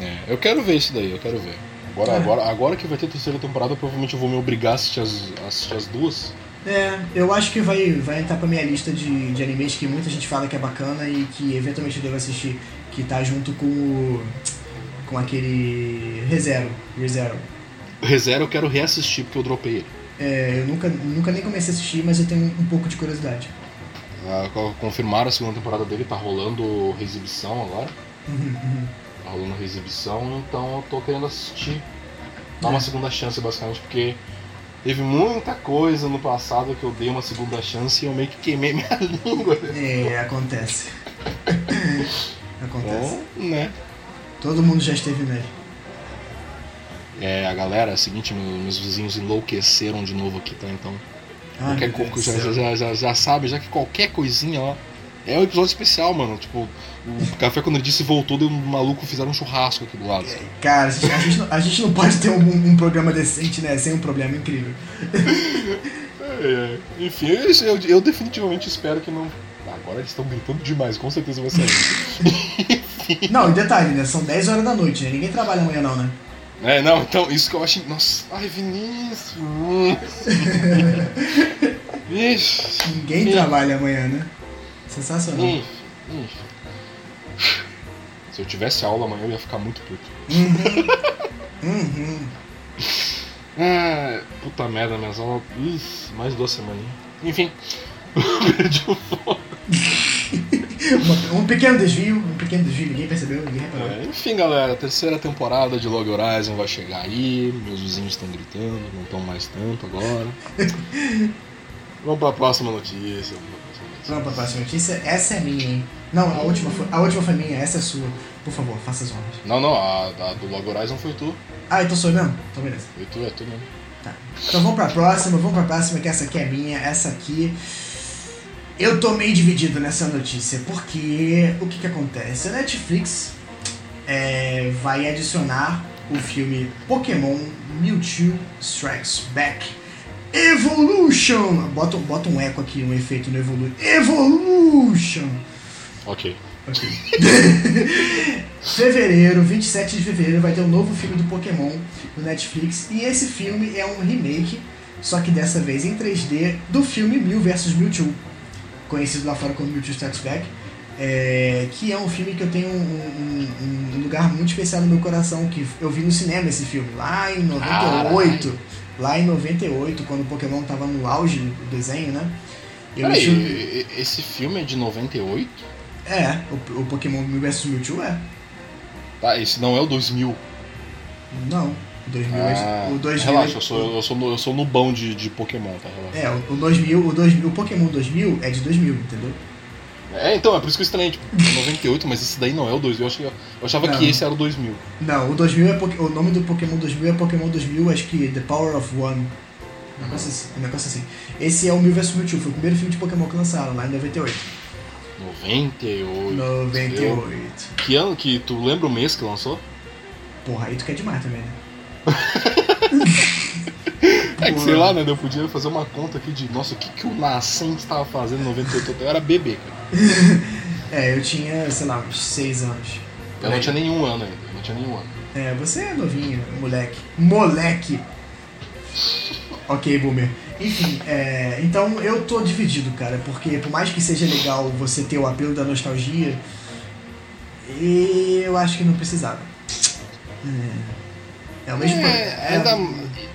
É, eu quero ver isso daí, eu quero ver. Agora, É. agora, agora que vai ter a terceira temporada, provavelmente eu vou me obrigar a assistir as, a assistir as duas. É, eu acho que vai, vai entrar pra minha lista de, de animes que muita gente fala que é bacana e que eventualmente eu devo assistir, que tá junto com o. com aquele. ReZero. ReZero. ReZero eu quero reassistir porque eu dropei ele. É, eu nunca, nunca nem comecei a assistir, mas eu tenho um pouco de curiosidade. Ah, co- confirmaram a segunda temporada dele, tá rolando reexibição agora. Uhum. Tá rolando reexibição, então eu tô querendo assistir. Dar É. uma segunda chance, basicamente, porque teve muita coisa no passado que eu dei uma segunda chance e eu meio que queimei minha língua. É, acontece. acontece. Então, né? Todo mundo já esteve nele. É, a galera, é o seguinte, meu- meus vizinhos enlouqueceram de novo aqui, tá? Então, Qualquer já, já, já, já sabe, já que qualquer coisinha, ó, É um episódio especial, mano. Tipo, o café quando ele disse voltou, deu um maluco, fizeram um churrasco aqui do lado. sabe? Cara, a gente, a gente não, a gente não pode ter um, um programa decente, né? Sem um problema incrível. É, é. Enfim, eu, eu- eu definitivamente espero que não. Agora eles estão gritando demais, com certeza vai sair. Não, e detalhe, né? São 10 horas da noite, né? Ninguém trabalha amanhã não, né? É, não, então, isso que eu acho. Nossa, ai, Vinícius. Ixi. Ninguém trabalha amanhã, né? Sensacional. Se eu tivesse aula amanhã, eu ia ficar muito puto. Uhum. Ah, puta merda, minhas aulas. Mais duas semaninhas. Enfim, perdi o foco. Um pequeno desvio, um pequeno desvio, ninguém percebeu, ninguém reparou. É, enfim, galera, a terceira temporada de Log Horizon vai chegar aí. Meus vizinhos estão gritando, não estão mais tanto agora. Vamos pra próxima notícia. Vamos pra próxima notícia. Vamos pra próxima notícia. Essa é minha, hein? Não, a última foi, a última foi minha, essa é sua. Por favor, faça as honras. Não, não, a, a do Log Horizon foi tu. Ah, então sou eu mesmo? Então beleza. Foi tu, é tu mesmo. Tá. Então vamos pra próxima, vamos pra próxima, que essa aqui é minha, essa aqui. Eu tô meio dividido nessa notícia, porque o que que acontece? A Netflix é, vai adicionar o filme Pokémon Mewtwo Strikes Back Evolution! Bota, bota um eco aqui, um efeito no Evolu Evolution! Ok. Ok. fevereiro, 27 de fevereiro, vai ter um novo filme do Pokémon no Netflix. E esse filme é um remake, só que dessa vez em 3D, do filme Mew vs Mewtwo, conhecido lá fora como Mewtwo Strikes Back. é, que é um filme que eu tenho um, um- um lugar muito especial no meu coração, que eu vi no cinema esse filme, lá em 98. Lá em 98, quando o Pokémon tava no auge do desenho, né? Eu Peraí, assisti- e- e- esse filme é de 98? É, o, o Pokémon vs Mewtwo é. Tá, esse não é o 2000. Não, 2000 Ah, é o 2000 relaxa, eu sou, eu sou, no, eu sou nubão de, de Pokémon, tá? Relaxa. É, o, o 2000, o 2000, o Pokémon 2000 é de 2000, entendeu? É, então, é por isso que eu estranhei, tipo, 98, mas esse daí não é o 2000. Eu achava, eu achava Não. que esse era o 2000. Não, o 2000 é o nome do Pokémon 2000 é Pokémon 2000, acho que The Power of One. Um negócio assim. Um negócio assim. Esse é o Mew vs Mewtwo, foi o primeiro filme de Pokémon que lançaram lá em 98. 98. 98. Que ano que tu lembra o mês que lançou? Porra, aí tu quer demais também, né? É que sei lá, né? Eu podia fazer uma conta aqui de, nossa, o que, que o Nascente estava fazendo em 98? Eu era bebê, cara. É, eu tinha, sei lá, uns 6 anos. Eu não tinha nenhum ano ainda. Não tinha nenhum ano. É, você é novinho, moleque. Moleque! ok, boomer. Enfim, é, então eu tô dividido, cara, porque por mais que seja legal você ter o apelo da nostalgia, eu acho que não precisava. É, é o mesmo. É, ainda,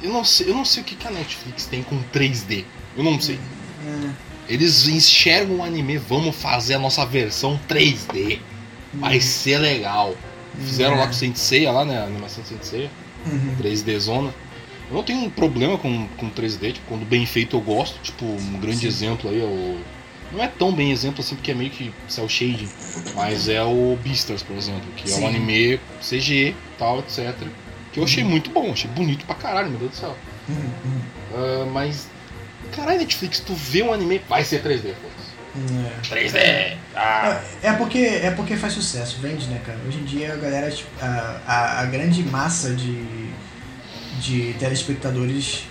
eu, não sei, eu não sei o que, que a Netflix tem com 3D. Eu não sei. é, Eles enxergam o anime, vamos fazer a nossa versão 3D. Vai ser legal. Fizeram lá com o Sensei, lá, né? A animação Sensei, Uhum. 3D zona. Eu não tenho um problema com, com 3D, tipo, quando bem feito eu gosto. Tipo, um grande Sim. exemplo aí é o. Não é tão bem exemplo assim, porque é meio que cel shading. Mas é o Beastars, por exemplo, que é Sim. um anime CG, tal, etc. Que eu achei muito bom, achei bonito pra caralho, meu Deus do céu. Uhum. Ah, mas. Caralho, Netflix, tu vê um anime, vai ser 3D, foda-se. É. 3D! Ah! É porque, é porque faz sucesso, vende, né, cara? Hoje em dia a galera, tipo, a, a, a grande massa de, de telespectadores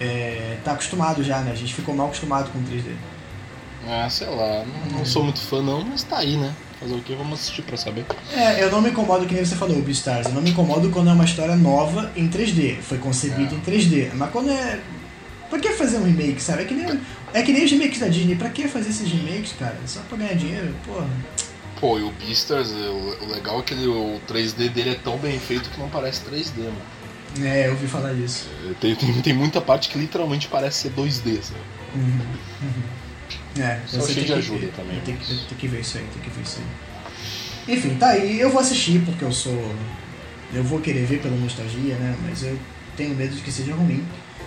é, tá acostumado já, né? A gente ficou mal acostumado com 3D. Ah, sei lá, não, não sou muito fã não, mas tá aí, né? Fazer o que? Vamos assistir pra saber. É, eu não me incomodo, que nem você falou, Beastars. Eu não me incomodo quando é uma história nova em 3D. Foi concebida É. em 3D. Mas quando é. Pra que fazer um remake, sabe? É que nem, é que nem os remakes da Disney. Pra que fazer esses remakes, cara? Só pra ganhar dinheiro? Porra. Pô, e o Beastars, o, legal é que ele- o 3D dele é tão bem feito que não parece 3D, mano. É, eu ouvi falar disso. Tem, tem, tem muita parte que literalmente parece ser 2D, sabe? Uhum, uhum. É, cheio tem de que ajuda ver, também, Tem que, mas- tem que ver isso aí, tem que ver isso aí. Enfim, tá aí. Eu vou assistir porque eu sou. Eu vou querer ver pela nostalgia, né? Mas eu tenho medo de que seja ruim.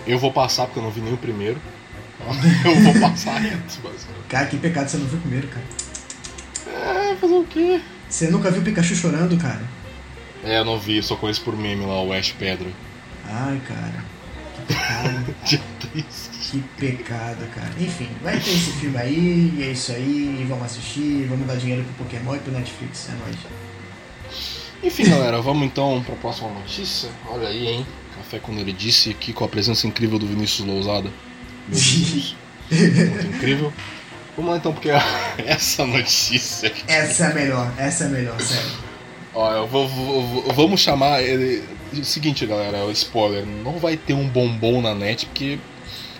Eu vou passar porque eu não vi nem o primeiro. Eu vou passar antes, basicamente. Cara, que pecado você não viu primeiro, cara. É, fazer o quê? Você nunca viu o Pikachu chorando, cara? É, eu não vi, só conheço por meme lá, o Ash Pedra. Ai, cara. Que Cara, Dia triste. Que pecado, cara. Enfim, vai ter esse filme aí, e é isso aí, vamos assistir, vamos dar dinheiro pro Pokémon e pro Netflix, é nóis. Enfim, galera, vamos então pra próxima notícia. Olha aí, hein? Café com ele disse aqui com a presença incrível do Vinícius Lousada. Meu Deus. Muito incrível. Vamos lá então, porque essa notícia. aqui- Essa é melhor, essa é melhor, sério. Ó, eu vou, vou- vou- vamos chamar ele. Seguinte, galera, spoiler: não vai ter um bombom na net, porque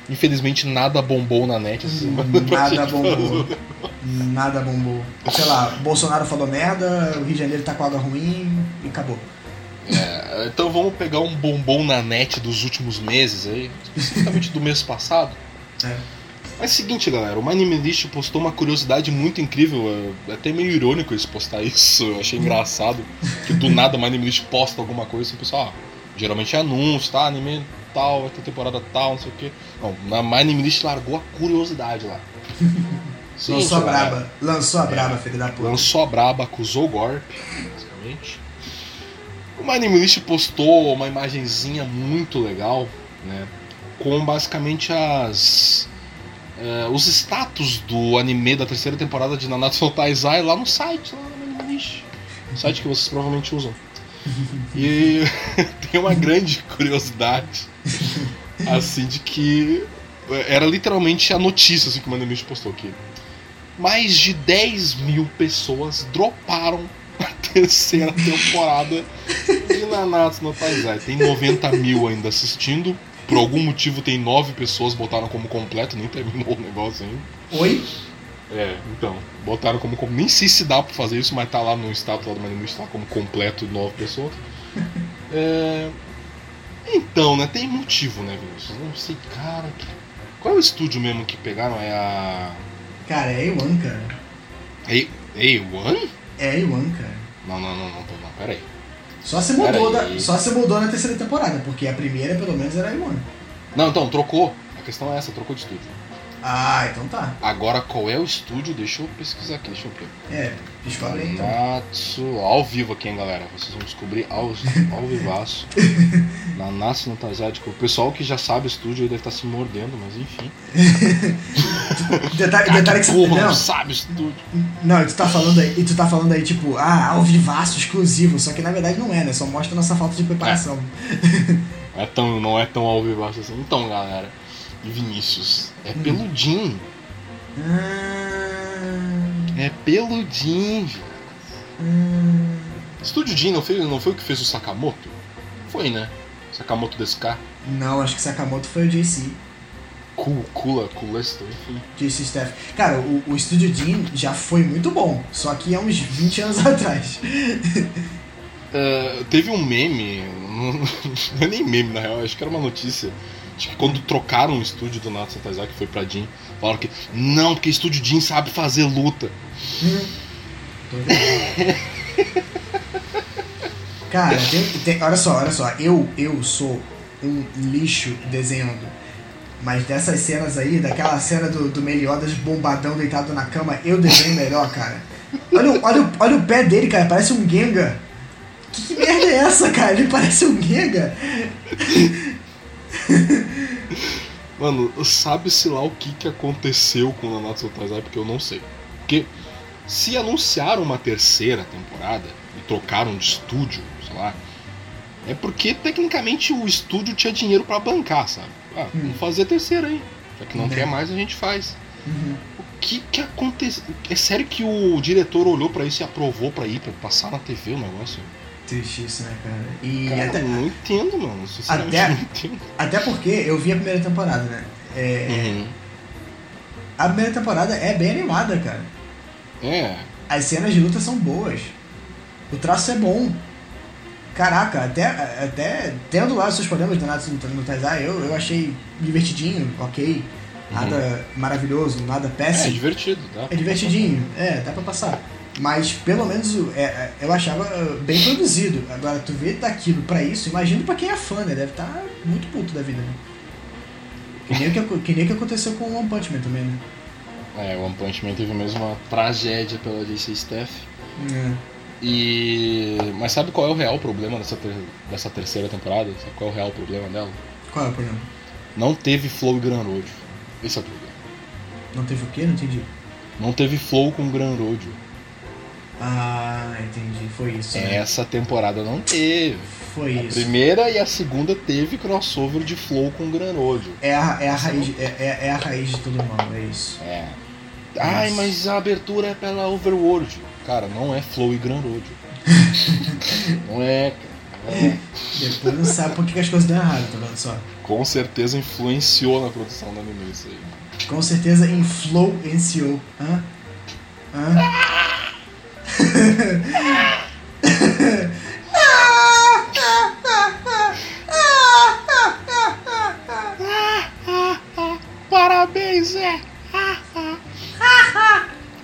infelizmente nada bombou na net pra Nada bombou. Nada bombou. Sei lá, Bolsonaro falou merda, o Rio de Janeiro tá com água ruim e acabou. É, então vamos pegar um bombom na net dos últimos meses aí, especificamente do mês passado. É. Mas seguinte, galera, o Minimalist postou uma curiosidade muito incrível, é até meio irônico eles postar isso, eu achei engraçado, que do nada o Minimalist posta alguma coisa assim, pessoal, ah, geralmente é anúncio, tá, anime tal, vai ter temporada tal, não sei o que. Não, na Minimalist largou a curiosidade lá. Seguinte, Lançou a galera, braba. Lançou a É. braba, filho da puta. Lançou a braba, acusou o golpe, basicamente. O Minimalist postou uma imagenzinha muito legal, né? Com basicamente as. eh, os status do anime da terceira temporada de Nanatsu no Taizai lá no site, lá no Minimalist. Site que vocês provavelmente usam. E tem uma grande curiosidade, assim, de que era literalmente a notícia assim, que o Minimalist postou aqui mais de 10 mil pessoas droparam a terceira temporada de Nanatsu no Taizai. Tem 90 mil ainda assistindo. Por algum motivo tem 9 pessoas botaram como completo, nem terminou o negócio ainda. Oi? É, então, botaram como, nem sei se dá pra fazer isso, mas tá lá no status lá do Manime, está como completo 9 pessoas. É, Então, né, tem motivo, né, Vinícius? Não sei, cara. que- Qual é o estúdio mesmo que pegaram? É a. Cara, é A1, cara. Ei, A1? É A1, cara. Não, não, não, não, não, peraí. Só se mudou, da, só se mudou na terceira temporada, porque a primeira pelo menos era A1. Não, então, trocou. A questão é essa, trocou de estúdio. Ah, então tá. Agora, qual é o estúdio? Deixa eu pesquisar aqui, deixa eu ver. É, descobre aí então. Nanatsu, ao vivo aqui, hein, galera. Vocês vão descobrir ao, ao vivaço. Nanatsu no Taizai. Tipo, o pessoal que já sabe o estúdio aí deve estar se mordendo, mas enfim. Detalhe, detalhe que que você. porra, Não, não sabe o estúdio. não, e tu tá falando aí, e tu tá falando aí, tipo, ah, ao vivaço, exclusivo. Só que na verdade não é, né? Só mostra nossa falta de preparação. Não é tão, não é tão ao vivaço assim. Então, galera. Vinícius, é peludinho. Ah, É peludinho. hum, Estúdio Jin não, fez, não foi o que fez o Sakamoto? Foi, né? Sakamoto desse cara. não, acho que Sakamoto foi o JC. Cool, Kula, Kulesto, enfim. JC Staff. Cara, o, o Estúdio Jean já foi muito bom, só que há uns 20 anos atrás. É, teve um meme, não é nem meme na real, acho que era uma notícia. Quando trocaram o estúdio do Natsu Taizai, que foi pra Jin, falaram que não, porque estúdio Jin sabe fazer luta. Cara, tem, tem- olha só, olha só, eu, eu sou um lixo desenhando. Mas dessas cenas aí, daquela cena do, do Meliodas bombadão deitado na cama, eu desenho melhor, cara. Olha, olha, olha o pé dele, cara, parece um Genga. Que, que merda é essa, cara? Ele parece um Genga. Mano, sabe-se lá o que, que aconteceu com o Nanatsu Taizai, porque eu não sei. Porque se anunciaram uma terceira temporada e trocaram de estúdio, sei lá, é porque tecnicamente o estúdio tinha dinheiro pra bancar, sabe? Ah, vamos fazer a terceira aí. Já que não Né. quer mais, a gente faz. Uhum. O que que aconteceu? É sério que o diretor olhou pra isso e aprovou pra ir, pra passar na TV o negócio? Triste isso, né, cara? E Cara, até, não entendo, mano. Até- não entendo. até porque eu vi a primeira temporada, né? É, Uhum. A primeira temporada é bem animada, cara. É, As cenas de luta são boas. O traço é bom. Caraca, até, até tendo lá os seus problemas de Natsu no, no Taizai, eu, eu achei divertidinho, ok. Nada maravilhoso, nada é péssimo. divertido, tá? É divertidinho, é, dá pra passar. Mas pelo menos é, é, eu achava bem produzido. Agora, tu vê daquilo pra isso, imagina pra quem é fã, né? Deve estar muito puto da vida, né? Que nem, o que, que nem que aconteceu com o One Punch Man também, né? É, o One Punch Man teve mesmo uma tragédia pela DC Staff. É. E. Mas sabe qual é o real problema dessa, ter- dessa terceira temporada? Sabe qual é o real problema dela? Qual é o problema? Não teve flow e Gran Road. Esse é o problema. Não teve o quê? Não entendi. Não teve flow com Gran Road. Ah, entendi. Foi isso. né? Essa temporada não teve. Foi A isso. primeira e a segunda teve crossover de flow com Gran Road. É a, é, a raiz, é, é, é a raiz de todo mal, é isso. É. Ai, mas a abertura é pela Overworld. Cara, não é Flow e Gran Road. não é, cara. É. Depois não sabe por que as coisas dão errado, tá vendo só? Com certeza influenciou na produção do anime isso aí. Com certeza influenciou. Hã? Hã? Parabéns, é!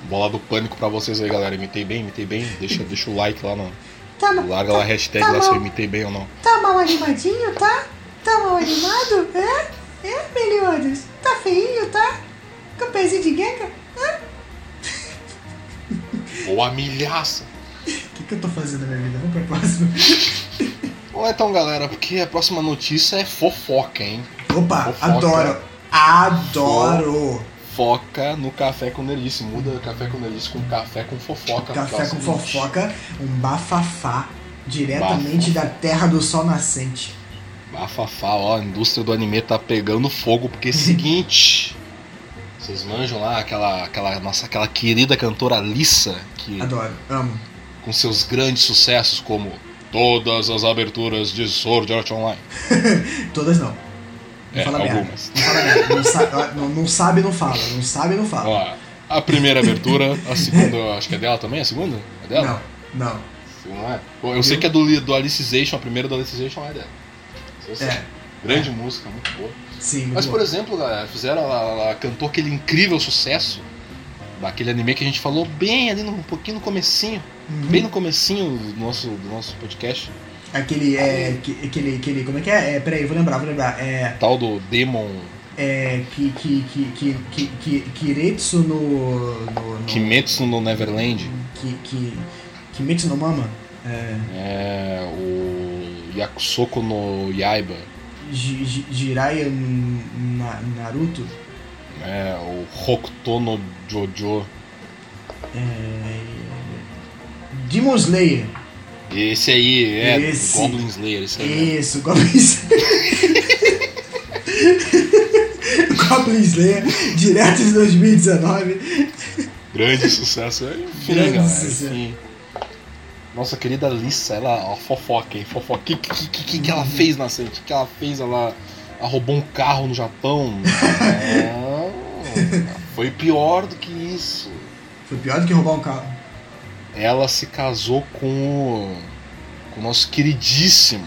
Bola do pânico pra vocês aí, galera. Imitei bem, imitei bem. Deixa, deixa o like lá no. Tá, Larga lá a hashtag tá lá se eu imitei bem ou não. tá mal animadinho, tá? Tá mal animado? É? É, Meliodas? Tá feinho, tá? Com pezinho de guenga? Ou a milhaça. O que, que eu tô fazendo na minha vida? Vamos pra próxima. Bom, então, galera, porque a próxima notícia é fofoca, hein? Opa, Fofoca. adoro. Adoro. Foca no café com nerdice. Muda café com nerdice com café com fofoca. Café com fofoca, um bafafá diretamente da terra do sol nascente. Bafafá, ó, a indústria do anime tá pegando fogo, porque é o seguinte. Vocês manjam lá aquela, aquela nossa aquela querida cantora Lissa, que Adoro, amo. com seus grandes sucessos como todas as aberturas de Sword Art Online. Todas não. Não É, fala merda. algumas. Não fala merda. Não, não, sabe, não fala. Não sabe, não fala. Ó, a primeira abertura, a segunda, acho que é dela também, a segunda? É dela? Não, não. Não é? Pô, eu sei que é do, do Alicization, a primeira do Alicization é dela. É, Grande música, muito boa. Sim, Mas, bom. por exemplo, galera, fizeram, ela, ela cantou aquele incrível sucesso daquele anime que a gente falou bem ali, no, um pouquinho no comecinho, Uhum. bem no comecinho do nosso, do nosso podcast, Aquele, é, que- aquele, aquele, como é que é? é? Peraí, vou lembrar, vou lembrar. É, tal do Demon é, que, que, que, que, que, que, Kiretsu no, no, no Kimetsu no Neverland, que, que, Kimetsu no Mama, é, é, o Yakusoko no Yaiba, Jiraiya na, Naruto, é, o Hokuto no Jojo, é, Demon Slayer, esse aí é Esse. Goblin Slayer, esse aí. isso, Goblin Slayer. Goblin Slayer, direto de 2019. Grande sucesso. Enfim, Grande galera. sucesso. Enfim. Nossa querida Lissa, ela, ó, fofoca, hein? Fofoca. O que, que, que, que ela fez na? O que, que ela fez? Ela, ela roubou um carro no Japão? Não. Foi pior do que isso. Foi pior do que roubar um carro. Ela se casou com o, com o nosso queridíssimo.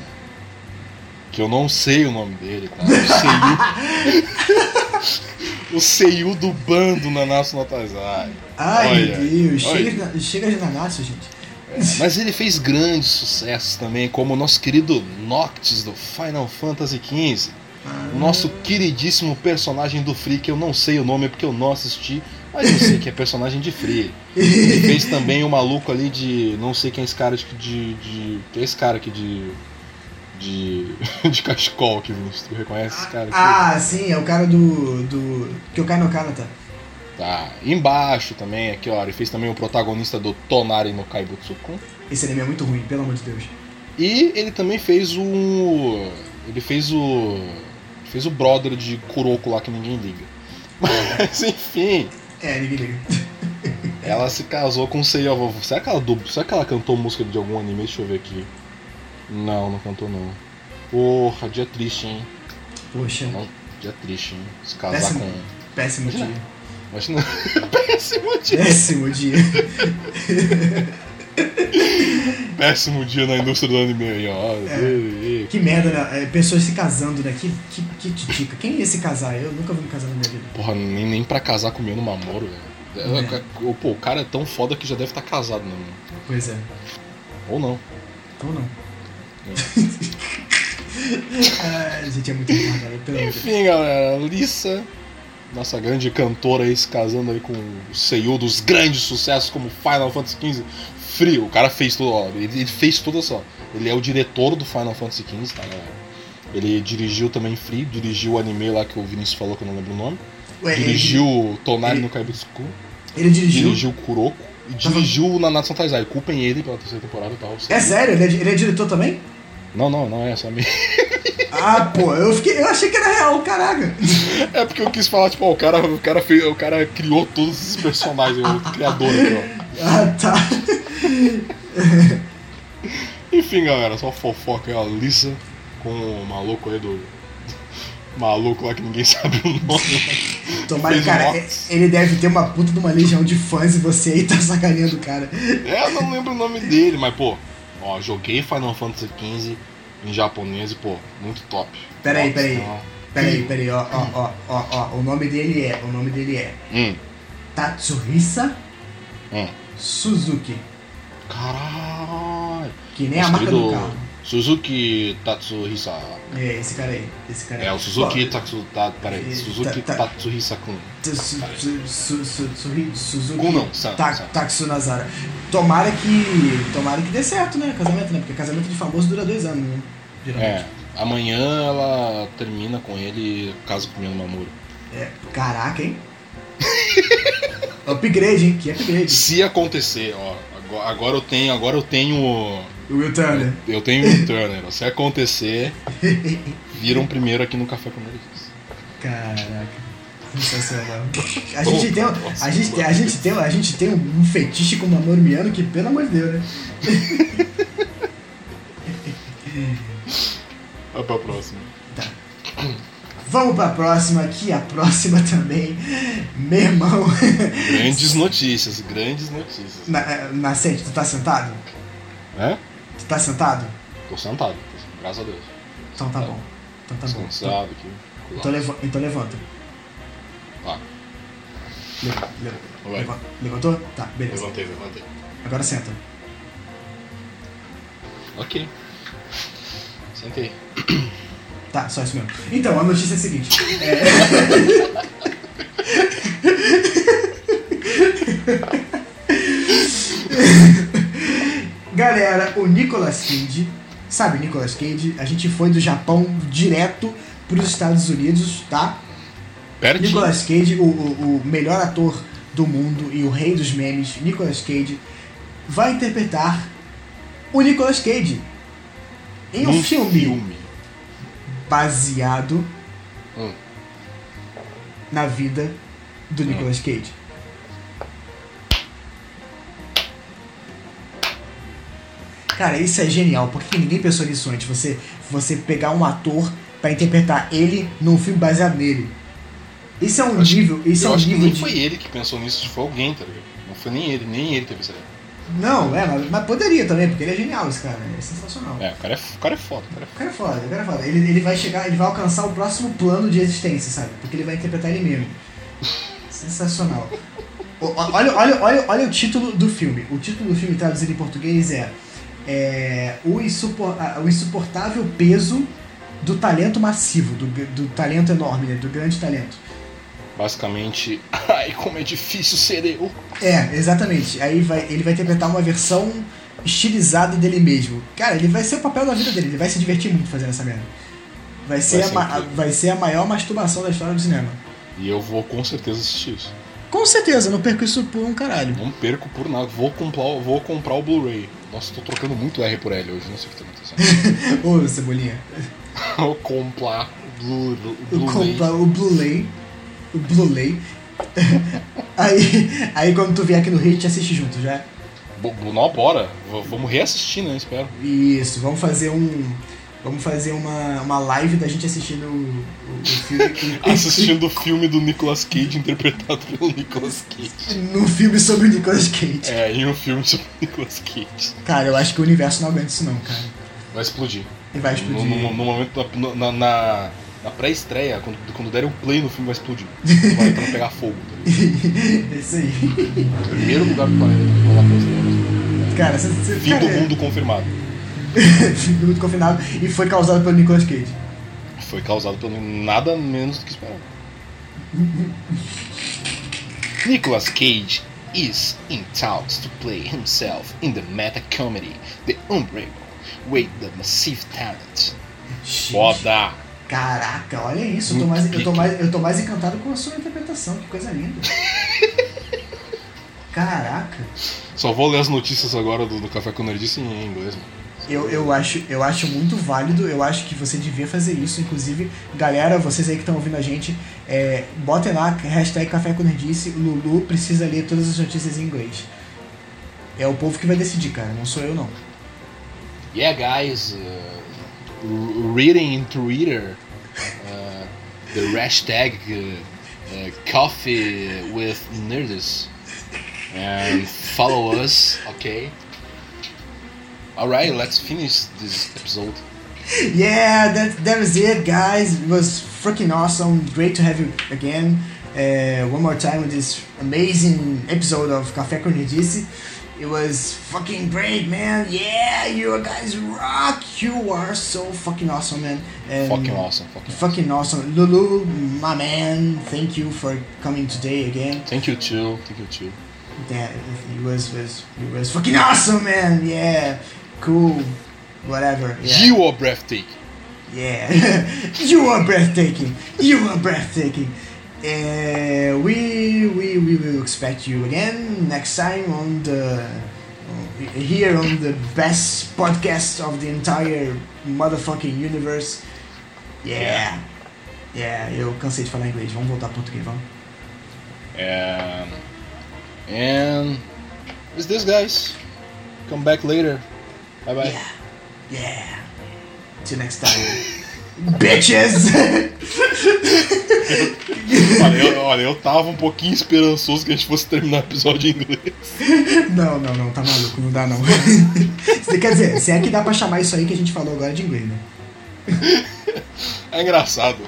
Que eu não sei o nome dele, tá? O Seiyu. o Seiyu do bando Nanatsu no Taizai. Ai, Olha, meu Deus, olha. chega, de- chega de Nanatsu, gente. Mas ele fez grandes sucessos também, como o nosso querido Noctis do Final Fantasy XV. O nosso queridíssimo personagem do Free, que eu não sei o nome porque eu não assisti, mas eu sei que é personagem de Free. Ele fez também o maluco ali de. Não sei quem é esse cara de. de, de quem é esse cara aqui de. De. de cachecol que tu reconhece esse cara aqui? Ah, sim, é o cara do. do. caio no Kanata. Tá. Embaixo também, aqui ó, ele fez também o protagonista do Tonari no Kaibutsu-kun. Esse anime é muito ruim, pelo amor de Deus. E ele também fez o. Ele fez o. Fez o brother de Kuroko lá que ninguém liga. Mas enfim, É, ninguém liga. ela se casou com o Seiya. Será que ela dub... Será que ela cantou música de algum anime? Deixa eu ver aqui. Não, não cantou não. Porra, dia triste, hein? Poxa, Não, dia triste, hein? Se casar Péssimo. com. péssimo dia. Imagina. Péssimo dia. Péssimo dia. Péssimo dia na indústria do anime aí, ó. É. Que merda, né? É, pessoas se casando, né? Que, que, que titica. Quem ia se casar? Eu nunca vou me casar na minha vida. Porra, nem, nem pra casar comigo no Mamoro, velho. É. É, o- Pô, o cara é tão foda que já deve estar casado, né? Pois é. Ou não. Ou não. ah, a gente é muito retardado. Enfim, galera, Lissa, nossa grande cantora aí se casando aí com o Seiyu dos grandes sucessos como Final Fantasy XV. Frio, o cara fez tudo, ó, ele, ele fez tudo só. Ele é o diretor do Final Fantasy XV, tá, galera? Ele dirigiu também Free, dirigiu o anime lá que o Vinícius falou que eu não lembro o nome. Ué, dirigiu Tonari ele- no Kaibutsuku. Ele, ele dirigiu. Dirigiu Kuroko. E dirigiu o Nanatsu no Taizai. Culpem ele pela terceira temporada e tal. É sério? Ele é, ele é diretor também? Não, não, não é só mim. Ah, pô, eu, fiquei, eu achei que era real, caraca. É porque eu quis falar, tipo, ó, o cara, o cara, fez, o cara criou todos esses personagens, o criador aqui, ó. Ah, tá. Enfim, galera, só fofoca aí, a Lisa com o maluco aí do. Maluco lá que ninguém sabe o nome. Tomara, cara, motos. ele deve ter uma puta de uma legião de fãs e você aí tá sacaneando o cara. É, eu não lembro o nome dele, mas pô, ó, joguei Final Fantasy XV em japonês e pô, muito top. Peraí, peraí. ó. Peraí, peraí, ó, ó, ó, ó, ó. O nome dele é. O nome dele é Hum, Tatsuhisa hum. Suzuki. Caralho. Que nem a marca do querido carro. Suzuki Tatsuhisa. É, esse cara aí. Esse cara aí. É, o Suzuki Pô, Tatsu. Tá, peraí, Suzuki Tatsuhisa-kun. Su- su- su- su- su- Suzuki Kun não, San, Ta- San. Taksunazara. Tomara que. Tomara que dê certo, né? Casamento, né? Porque casamento de famoso dura dois anos, né? Geralmente. É, amanhã ela termina com ele e casa com o meu namoro. É. Caraca, hein? upgrade, hein? Que upgrade. Se acontecer, ó, agora eu tenho, agora eu tenho, O Will Turner. eu tenho um Turner. ó. Se acontecer, viram primeiro aqui no Café com Nerds. Caraca. Sensacional. A gente tem, um- a gente tem, a gente tem, a gente tem um fetiche com o namoro miano que, pelo amor de Deus, né? Vai pra próxima. Vamos pra próxima aqui, a próxima também. Meu irmão. Grandes notícias, grandes notícias. Na, eh, Nascente, tu tá sentado? É? Tá sentado? Tô sentado, graças a Deus. Então tá bom. Então tá bom. Aqui. Então, leva- então levanta. Tá, Leva- leva- leva- levantou? Tá, beleza. levantei, levantei. Agora senta. Ok. Sentei. Tá, só isso mesmo. Então, a notícia é a seguinte. É... Galera, o Nicolas Cage, sabe Nicolas Cage? A gente foi do Japão direto para os Estados Unidos, tá? Pertinho. Nicolas Cage, o, o, o melhor ator do mundo e o rei dos memes, Nicolas Cage, vai interpretar o Nicolas Cage em um Num filme, baseado Hum. na vida do Nicolas Cage. Cara, isso é genial, porque ninguém pensou nisso antes. Você, você pegar um ator pra interpretar ele num filme baseado nele. Isso é um Acho- nível. Isso é um acho que nível nem de. foi ele que pensou nisso, foi alguém, tá ligado? Não foi nem ele, nem ele teve essa ideia. Não, é, mas, mas poderia também, porque ele é genial, esse cara. É sensacional. É, o cara é, o cara é foda, o cara é O cara é foda, o cara é foda. Ele, ele vai chegar, ele vai alcançar o próximo plano de existência, sabe? Porque ele vai interpretar ele mesmo. Sensacional. O- Olha, olha, olha, olha o título do filme. O título do filme traduzido em português é, é o, insupor- o insuportável peso do talento massivo, do, do talento enorme, né? do grande talento. Basicamente, ai, como é difícil ser eu. É, exatamente. Aí vai, ele vai interpretar uma versão estilizada dele mesmo. Cara, ele vai ser o papel da vida dele, ele vai se divertir muito fazendo essa merda. Vai ser, Vai a, ser ma- incrível. vai ser a maior masturbação da história do cinema. E eu vou com certeza assistir isso. Com certeza, não perco isso por um caralho. Não perco por nada. Vou comprar, vou comprar o Blu-ray. Nossa, tô trocando muito R por L hoje, não sei o que tá acontecendo. Ô, Cebolinha. O Blu- o Eu Blu-ray. comprar o Blu-ray. O Blu-ray. aí, aí quando tu vier aqui no Rio, a gente assiste junto, já. Não, bora. V- Vamos reassistir, né? Espero. Isso, vamos fazer um. Vamos fazer uma, uma live da gente assistindo o, o, o filme. Assistindo o filme do Nicolas Cage interpretado pelo Nicolas Cage. num filme sobre o Nicolas Cage. É, em um filme sobre o Nicolas Cage. Cara, eu acho que o universo não aguenta isso não, cara. Vai explodir. E vai No, explodir. no- no momento, na, na, na- pré-estreia, quando, quando derem o play no filme, vai explodir. Vai pra pegar fogo. Tá? É isso aí. Primeiro lugar do planeta que vai lá pra estreia. Cara, você. você Fim cara, do mundo confirmado. Mundo confinado. E foi causado pelo Nicolas Cage. Foi causado pelo nada menos do que esperado. Nicolas Cage is in talks to play himself in the meta comedy The Unbreakable with the massive talent Gente, Foda! Caraca, olha isso. Eu tô, Muito mais, eu, tô mais, eu tô mais encantado com a sua interpretação. Que coisa linda. Caraca. Só vou ler as notícias agora do, do Café com Nerdice em inglês, mano. Eu, eu, acho, eu acho muito válido, eu acho que você devia fazer isso. Inclusive, galera, vocês aí que estão ouvindo a gente, é, botem lá, hashtag Café com Nerdice, Lulu precisa ler todas as notícias em inglês. É o povo que vai decidir, cara, não sou eu não. Yeah, guys, uh, reading in Twitter uh, the hashtag uh, uh, coffee with nerds and follow us, okay? Alright, let's finish this episode. Yeah, that that was it, guys. It was freaking awesome. Great to have you again. Uh, one more time with this amazing episode of Café com Nerdice. It was fucking great, man. Yeah, you guys rock. You are so fucking awesome, man. And Fucking awesome, fucking awesome. Fucking awesome. Lulu, my man, thank you for coming today again. Thank you too, thank you too. Yeah, it was was it was fucking awesome, man. Yeah, cool, whatever. Yeah. You are breathtaking. Yeah, you are breathtaking. You are breathtaking. Uh, we we we will expect you again next time on the here on the best podcast of the entire motherfucking universe. Yeah. Yeah, eu cansei de falar inglês. Vamos voltar pro português, vamos? And and is this guys? Come back later. Bye bye. Yeah. Yeah. Till next time. Bitches! Olha eu, olha, eu tava um pouquinho esperançoso que a gente fosse terminar o episódio em inglês. Não, não, não, tá maluco, não dá não. Você quer dizer, se é que dá pra chamar isso aí que a gente falou agora de inglês, né? É engraçado.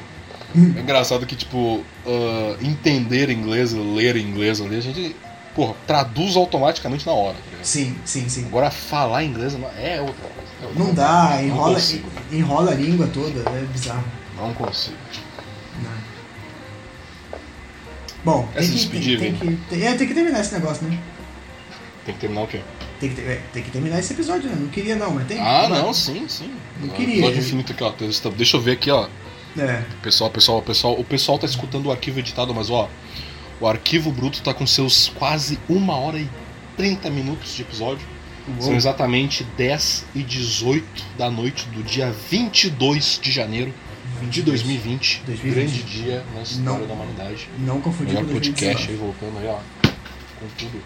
É engraçado que, tipo, ah, entender inglês, ler inglês ali, a gente, porra, traduz automaticamente na hora. Sim, sim, sim. Agora, falar inglês não- é outra coisa. Não coisa. dá, Não enrola, consigo. enrola a língua toda, é bizarro. Não consigo. Não. Bom, tem que, despedir, tem, tem que, tem, é, tem que terminar esse negócio, né? Tem que terminar o quê? Tem que, ter- é, tem que terminar esse episódio, né? Não queria não, mas tem. Ah, Mas- não, sim, sim. Não Ah, queria. Episódio infinito aqui, ó. Deixa eu ver aqui, ó. É, Pessoal, pessoal, pessoal, o pessoal tá escutando o arquivo editado, mas ó, o arquivo bruto tá com seus quase 1 hora e 30 minutos de episódio. Uou. São exatamente 10 e 18 da noite do dia 22 de janeiro de 2020. 2020. Grande dia na história Não. da humanidade. não confundir Melhor com podcast 2019. aí, voltando aí, ó. Com tudo.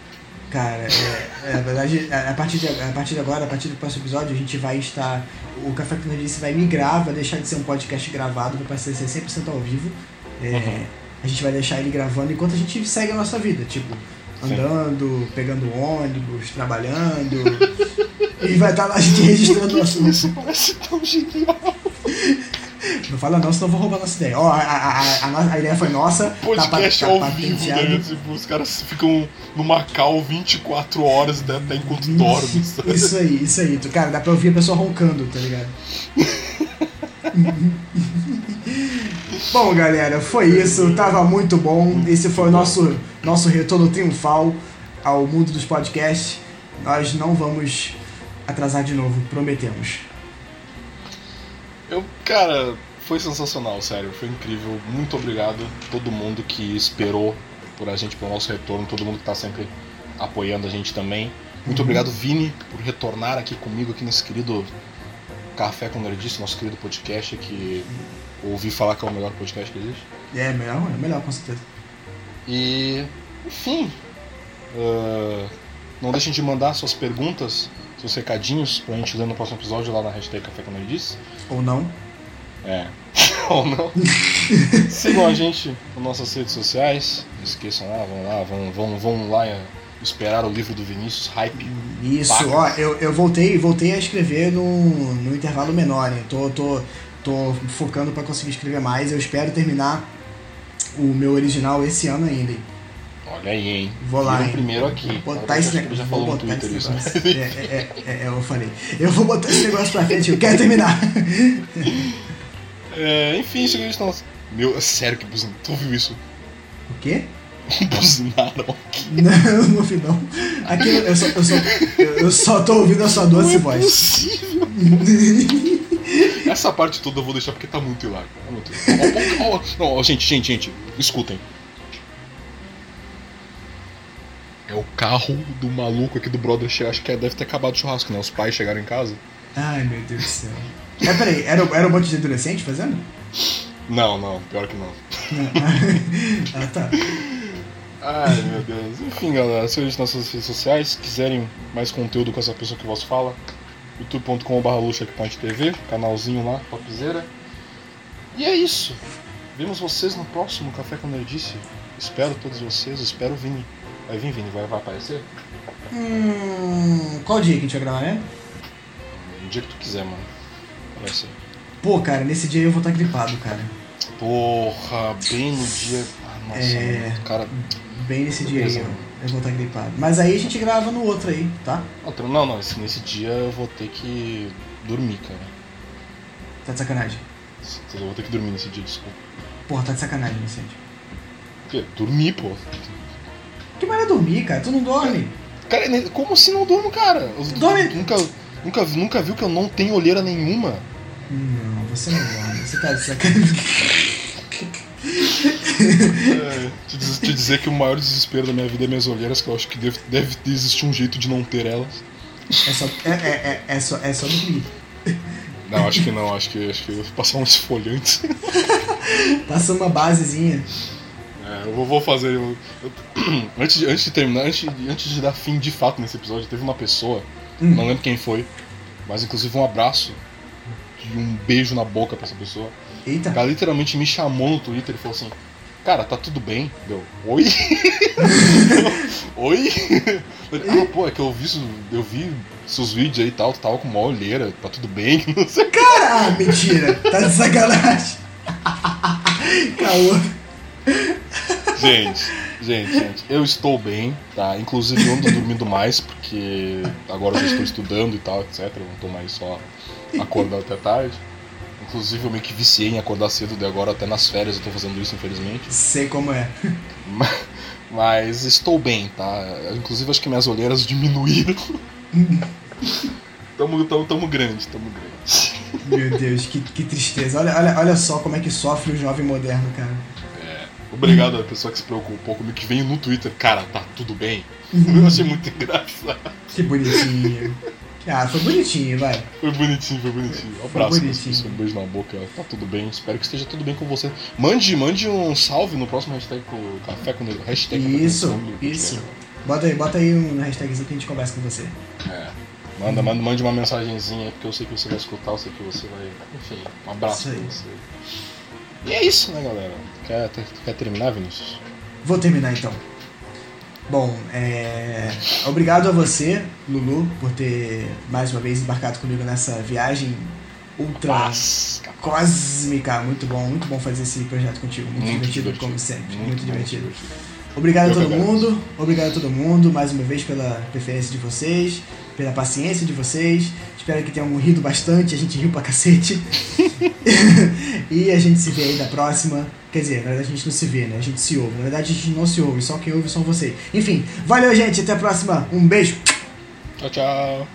Cara, é, é, na verdade, a a partir, de, a partir de agora, a partir do próximo episódio, a gente vai estar. O Café com Nerdice vai migrar, vai deixar de ser um podcast gravado, vai passar a ser 100% ao vivo. É, Uhum. A gente vai deixar ele gravando enquanto a gente segue a nossa vida, tipo, Sim. andando, pegando ônibus, trabalhando. e vai estar lá a gente registrando o assunto. Isso parece tão genial. Não fala não, senão eu vou roubar nossa ideia. Ó, a, a, a, a a ideia foi nossa. Podcast tá, tá ao vivo, patenteado. né? Tipo, os caras ficam numa cal 24 horas né, até enquanto dormem. sabe? Isso aí, isso aí. Tu- Cara, dá pra ouvir a pessoa roncando, tá ligado? bom, galera, foi isso. Tava muito bom. Esse foi o nosso, nosso retorno triunfal ao mundo dos podcasts. Nós não vamos atrasar de novo, prometemos. Eu, cara, foi sensacional, sério, foi incrível. Muito obrigado a todo mundo que esperou por a gente, pelo nosso retorno, todo mundo que tá sempre apoiando a gente também. Muito obrigado, Vini, por retornar aqui comigo, aqui nesse querido Café com Nerdice, nosso querido podcast, que ouvi falar que é o melhor podcast que existe. É melhor, é melhor, com certeza. E, enfim, ah, não deixem de mandar suas perguntas, seus recadinhos pra gente ler no próximo episódio lá na hashtag Café com Nerdice. Ou não. É. Ou não. Sigam a gente nas nossas redes sociais. Não esqueçam lá, vão lá, vão, vão, vão lá é, esperar o livro do Vinícius, Hype. Isso, Paca. ó, eu, eu voltei, voltei a escrever no, no intervalo menor, hein? Tô, tô, tô focando pra conseguir escrever mais. Eu espero terminar o meu original esse ano ainda. Olha aí, hein? Vou lá, hein? primeiro aqui. Vou botar esse ele já negócio. falou no Twitter isso. negócio. É, é, é, é, eu falei. Eu vou botar esse negócio pra frente, eu quero terminar. É, enfim, chega a nossa. Meu, é sério que buzinaram. Tu ouviu isso? O quê? Buzinaram aqui. Não, não ouvi não. Aqui eu só, eu, só, eu só tô ouvindo a sua doce Não é voz. possível. Essa parte toda eu vou deixar porque tá muito hilário. Tá muito hilário. Ó, ó, ó, não, ó, gente, gente, gente, escutem. É o carro do maluco aqui do brother. Acho que deve ter acabado o churrasco, né? Os pais chegaram em casa. Ai, meu Deus do céu. Mas peraí, era, era um monte de adolescente fazendo? Não, não, pior que não. ah, tá. Ai, meu Deus. Enfim, galera, sigam a gente nas nossas redes sociais. Se quiserem mais conteúdo com essa pessoa que vos fala, youtube.com.br canalzinho lá, topzera. E é isso. Vemos vocês no próximo Café com Nerdice. Espero todos vocês, espero o Vini. Vai vir, Vini, vai, vai aparecer? Hum, qual dia que a gente vai gravar, né? No dia que tu quiser, mano. Aparece. Pô, cara, nesse dia eu vou estar gripado, cara. Porra, bem no dia. Ah, nossa, É. mano, cara. Bem nesse dia aí, Beleza. Eu, vou estar gripado. Mas aí a gente grava no outro aí, tá? Não, Não, não, esse- nesse dia eu vou ter que dormir, cara. Tá de sacanagem. Eu vou ter que dormir nesse dia, desculpa. Porra, tá de sacanagem, Vicente. Por quê? Dormir, pô. Que maneira dormir, cara? Tu não dorme? Cara, ne- como assim não durmo, cara? Eu Dorme. Nunca, nunca, nunca viu que eu não tenho olheira nenhuma? Não, você não dorme. Você tá de sacanagem. É, te, diz- te dizer que o maior desespero da minha vida é minhas olheiras, que eu acho que deve, deve existir um jeito de não ter elas. É só, é, é, é, é só, é só dormir. Não, acho que não, acho que, acho que eu vou passar um esfoliante. Passa uma basezinha. É, eu vou, fazer. eu- eu- antes, de, antes de terminar, antes, de- antes de dar fim de fato nesse episódio, teve uma pessoa, Hum. não lembro quem foi, mas inclusive um abraço e um beijo na boca pra essa pessoa. Eita. O cara literalmente me chamou no Twitter e falou assim: Cara, tá tudo bem? Deu, oi? oi? ah, pô, é que eu vi, eu vi seus vídeos aí e tal, tu tava com uma olheira, tá tudo bem? Não sei que. Ah, mentira. Tá de sacanagem. Caô. Gente, gente, gente, eu estou bem, tá? Inclusive eu ando dormindo mais, porque agora eu já estou estudando e tal, etc. Eu não tô mais só acordando até tarde. Inclusive eu meio que viciei em acordar cedo, de agora até nas férias eu tô fazendo isso, infelizmente. Sei como é. Ma- Mas estou bem, tá? Inclusive acho que minhas olheiras diminuíram. tamo, tamo, tamo grande, tamo grande. Meu Deus, que, que tristeza. Olha, olha, olha só como é que sofre o jovem moderno, cara. Obrigado a pessoa que se preocupou comigo, que veio no Twitter, cara, tá tudo bem. Eu achei muito engraçado. Que bonitinho. Ah, foi bonitinho, vai. Foi bonitinho, foi bonitinho. Um abraço pessoa, um beijo na boca, tá tudo bem. Espero que esteja tudo bem com você. Mande, mande um salve no próximo hashtag com o café com o hashtag Café com Isso, Negro, isso. podcast. Bota aí, bota aí um hashtagzinho que a gente conversa com você. É. Manda, manda, mande uma mensagenzinha aí, porque eu sei que você vai escutar, eu sei que você vai. Enfim, um abraço Isso pra você. E é isso, né, galera? Quer, quer terminar, Vinícius? Vou terminar então. Bom, é... obrigado a você, Lulu, por ter mais uma vez embarcado comigo nessa viagem ultra cósmica. Muito bom, muito bom fazer esse projeto contigo. Muito, Muito divertido, divertido. como sempre. Muito, Muito bom, divertido. Obrigado a Eu todo que agradeço. mundo. Obrigado a todo mundo mais uma vez pela preferência de vocês, pela paciência de vocês. Espero que tenham rido bastante. A gente riu pra cacete. e a gente se vê aí da próxima. Quer dizer, na verdade a gente não se vê, né? A gente se ouve. Na verdade a gente não se ouve, só quem ouve são vocês. Enfim, valeu, gente. Até a próxima. Um beijo. Tchau, tchau.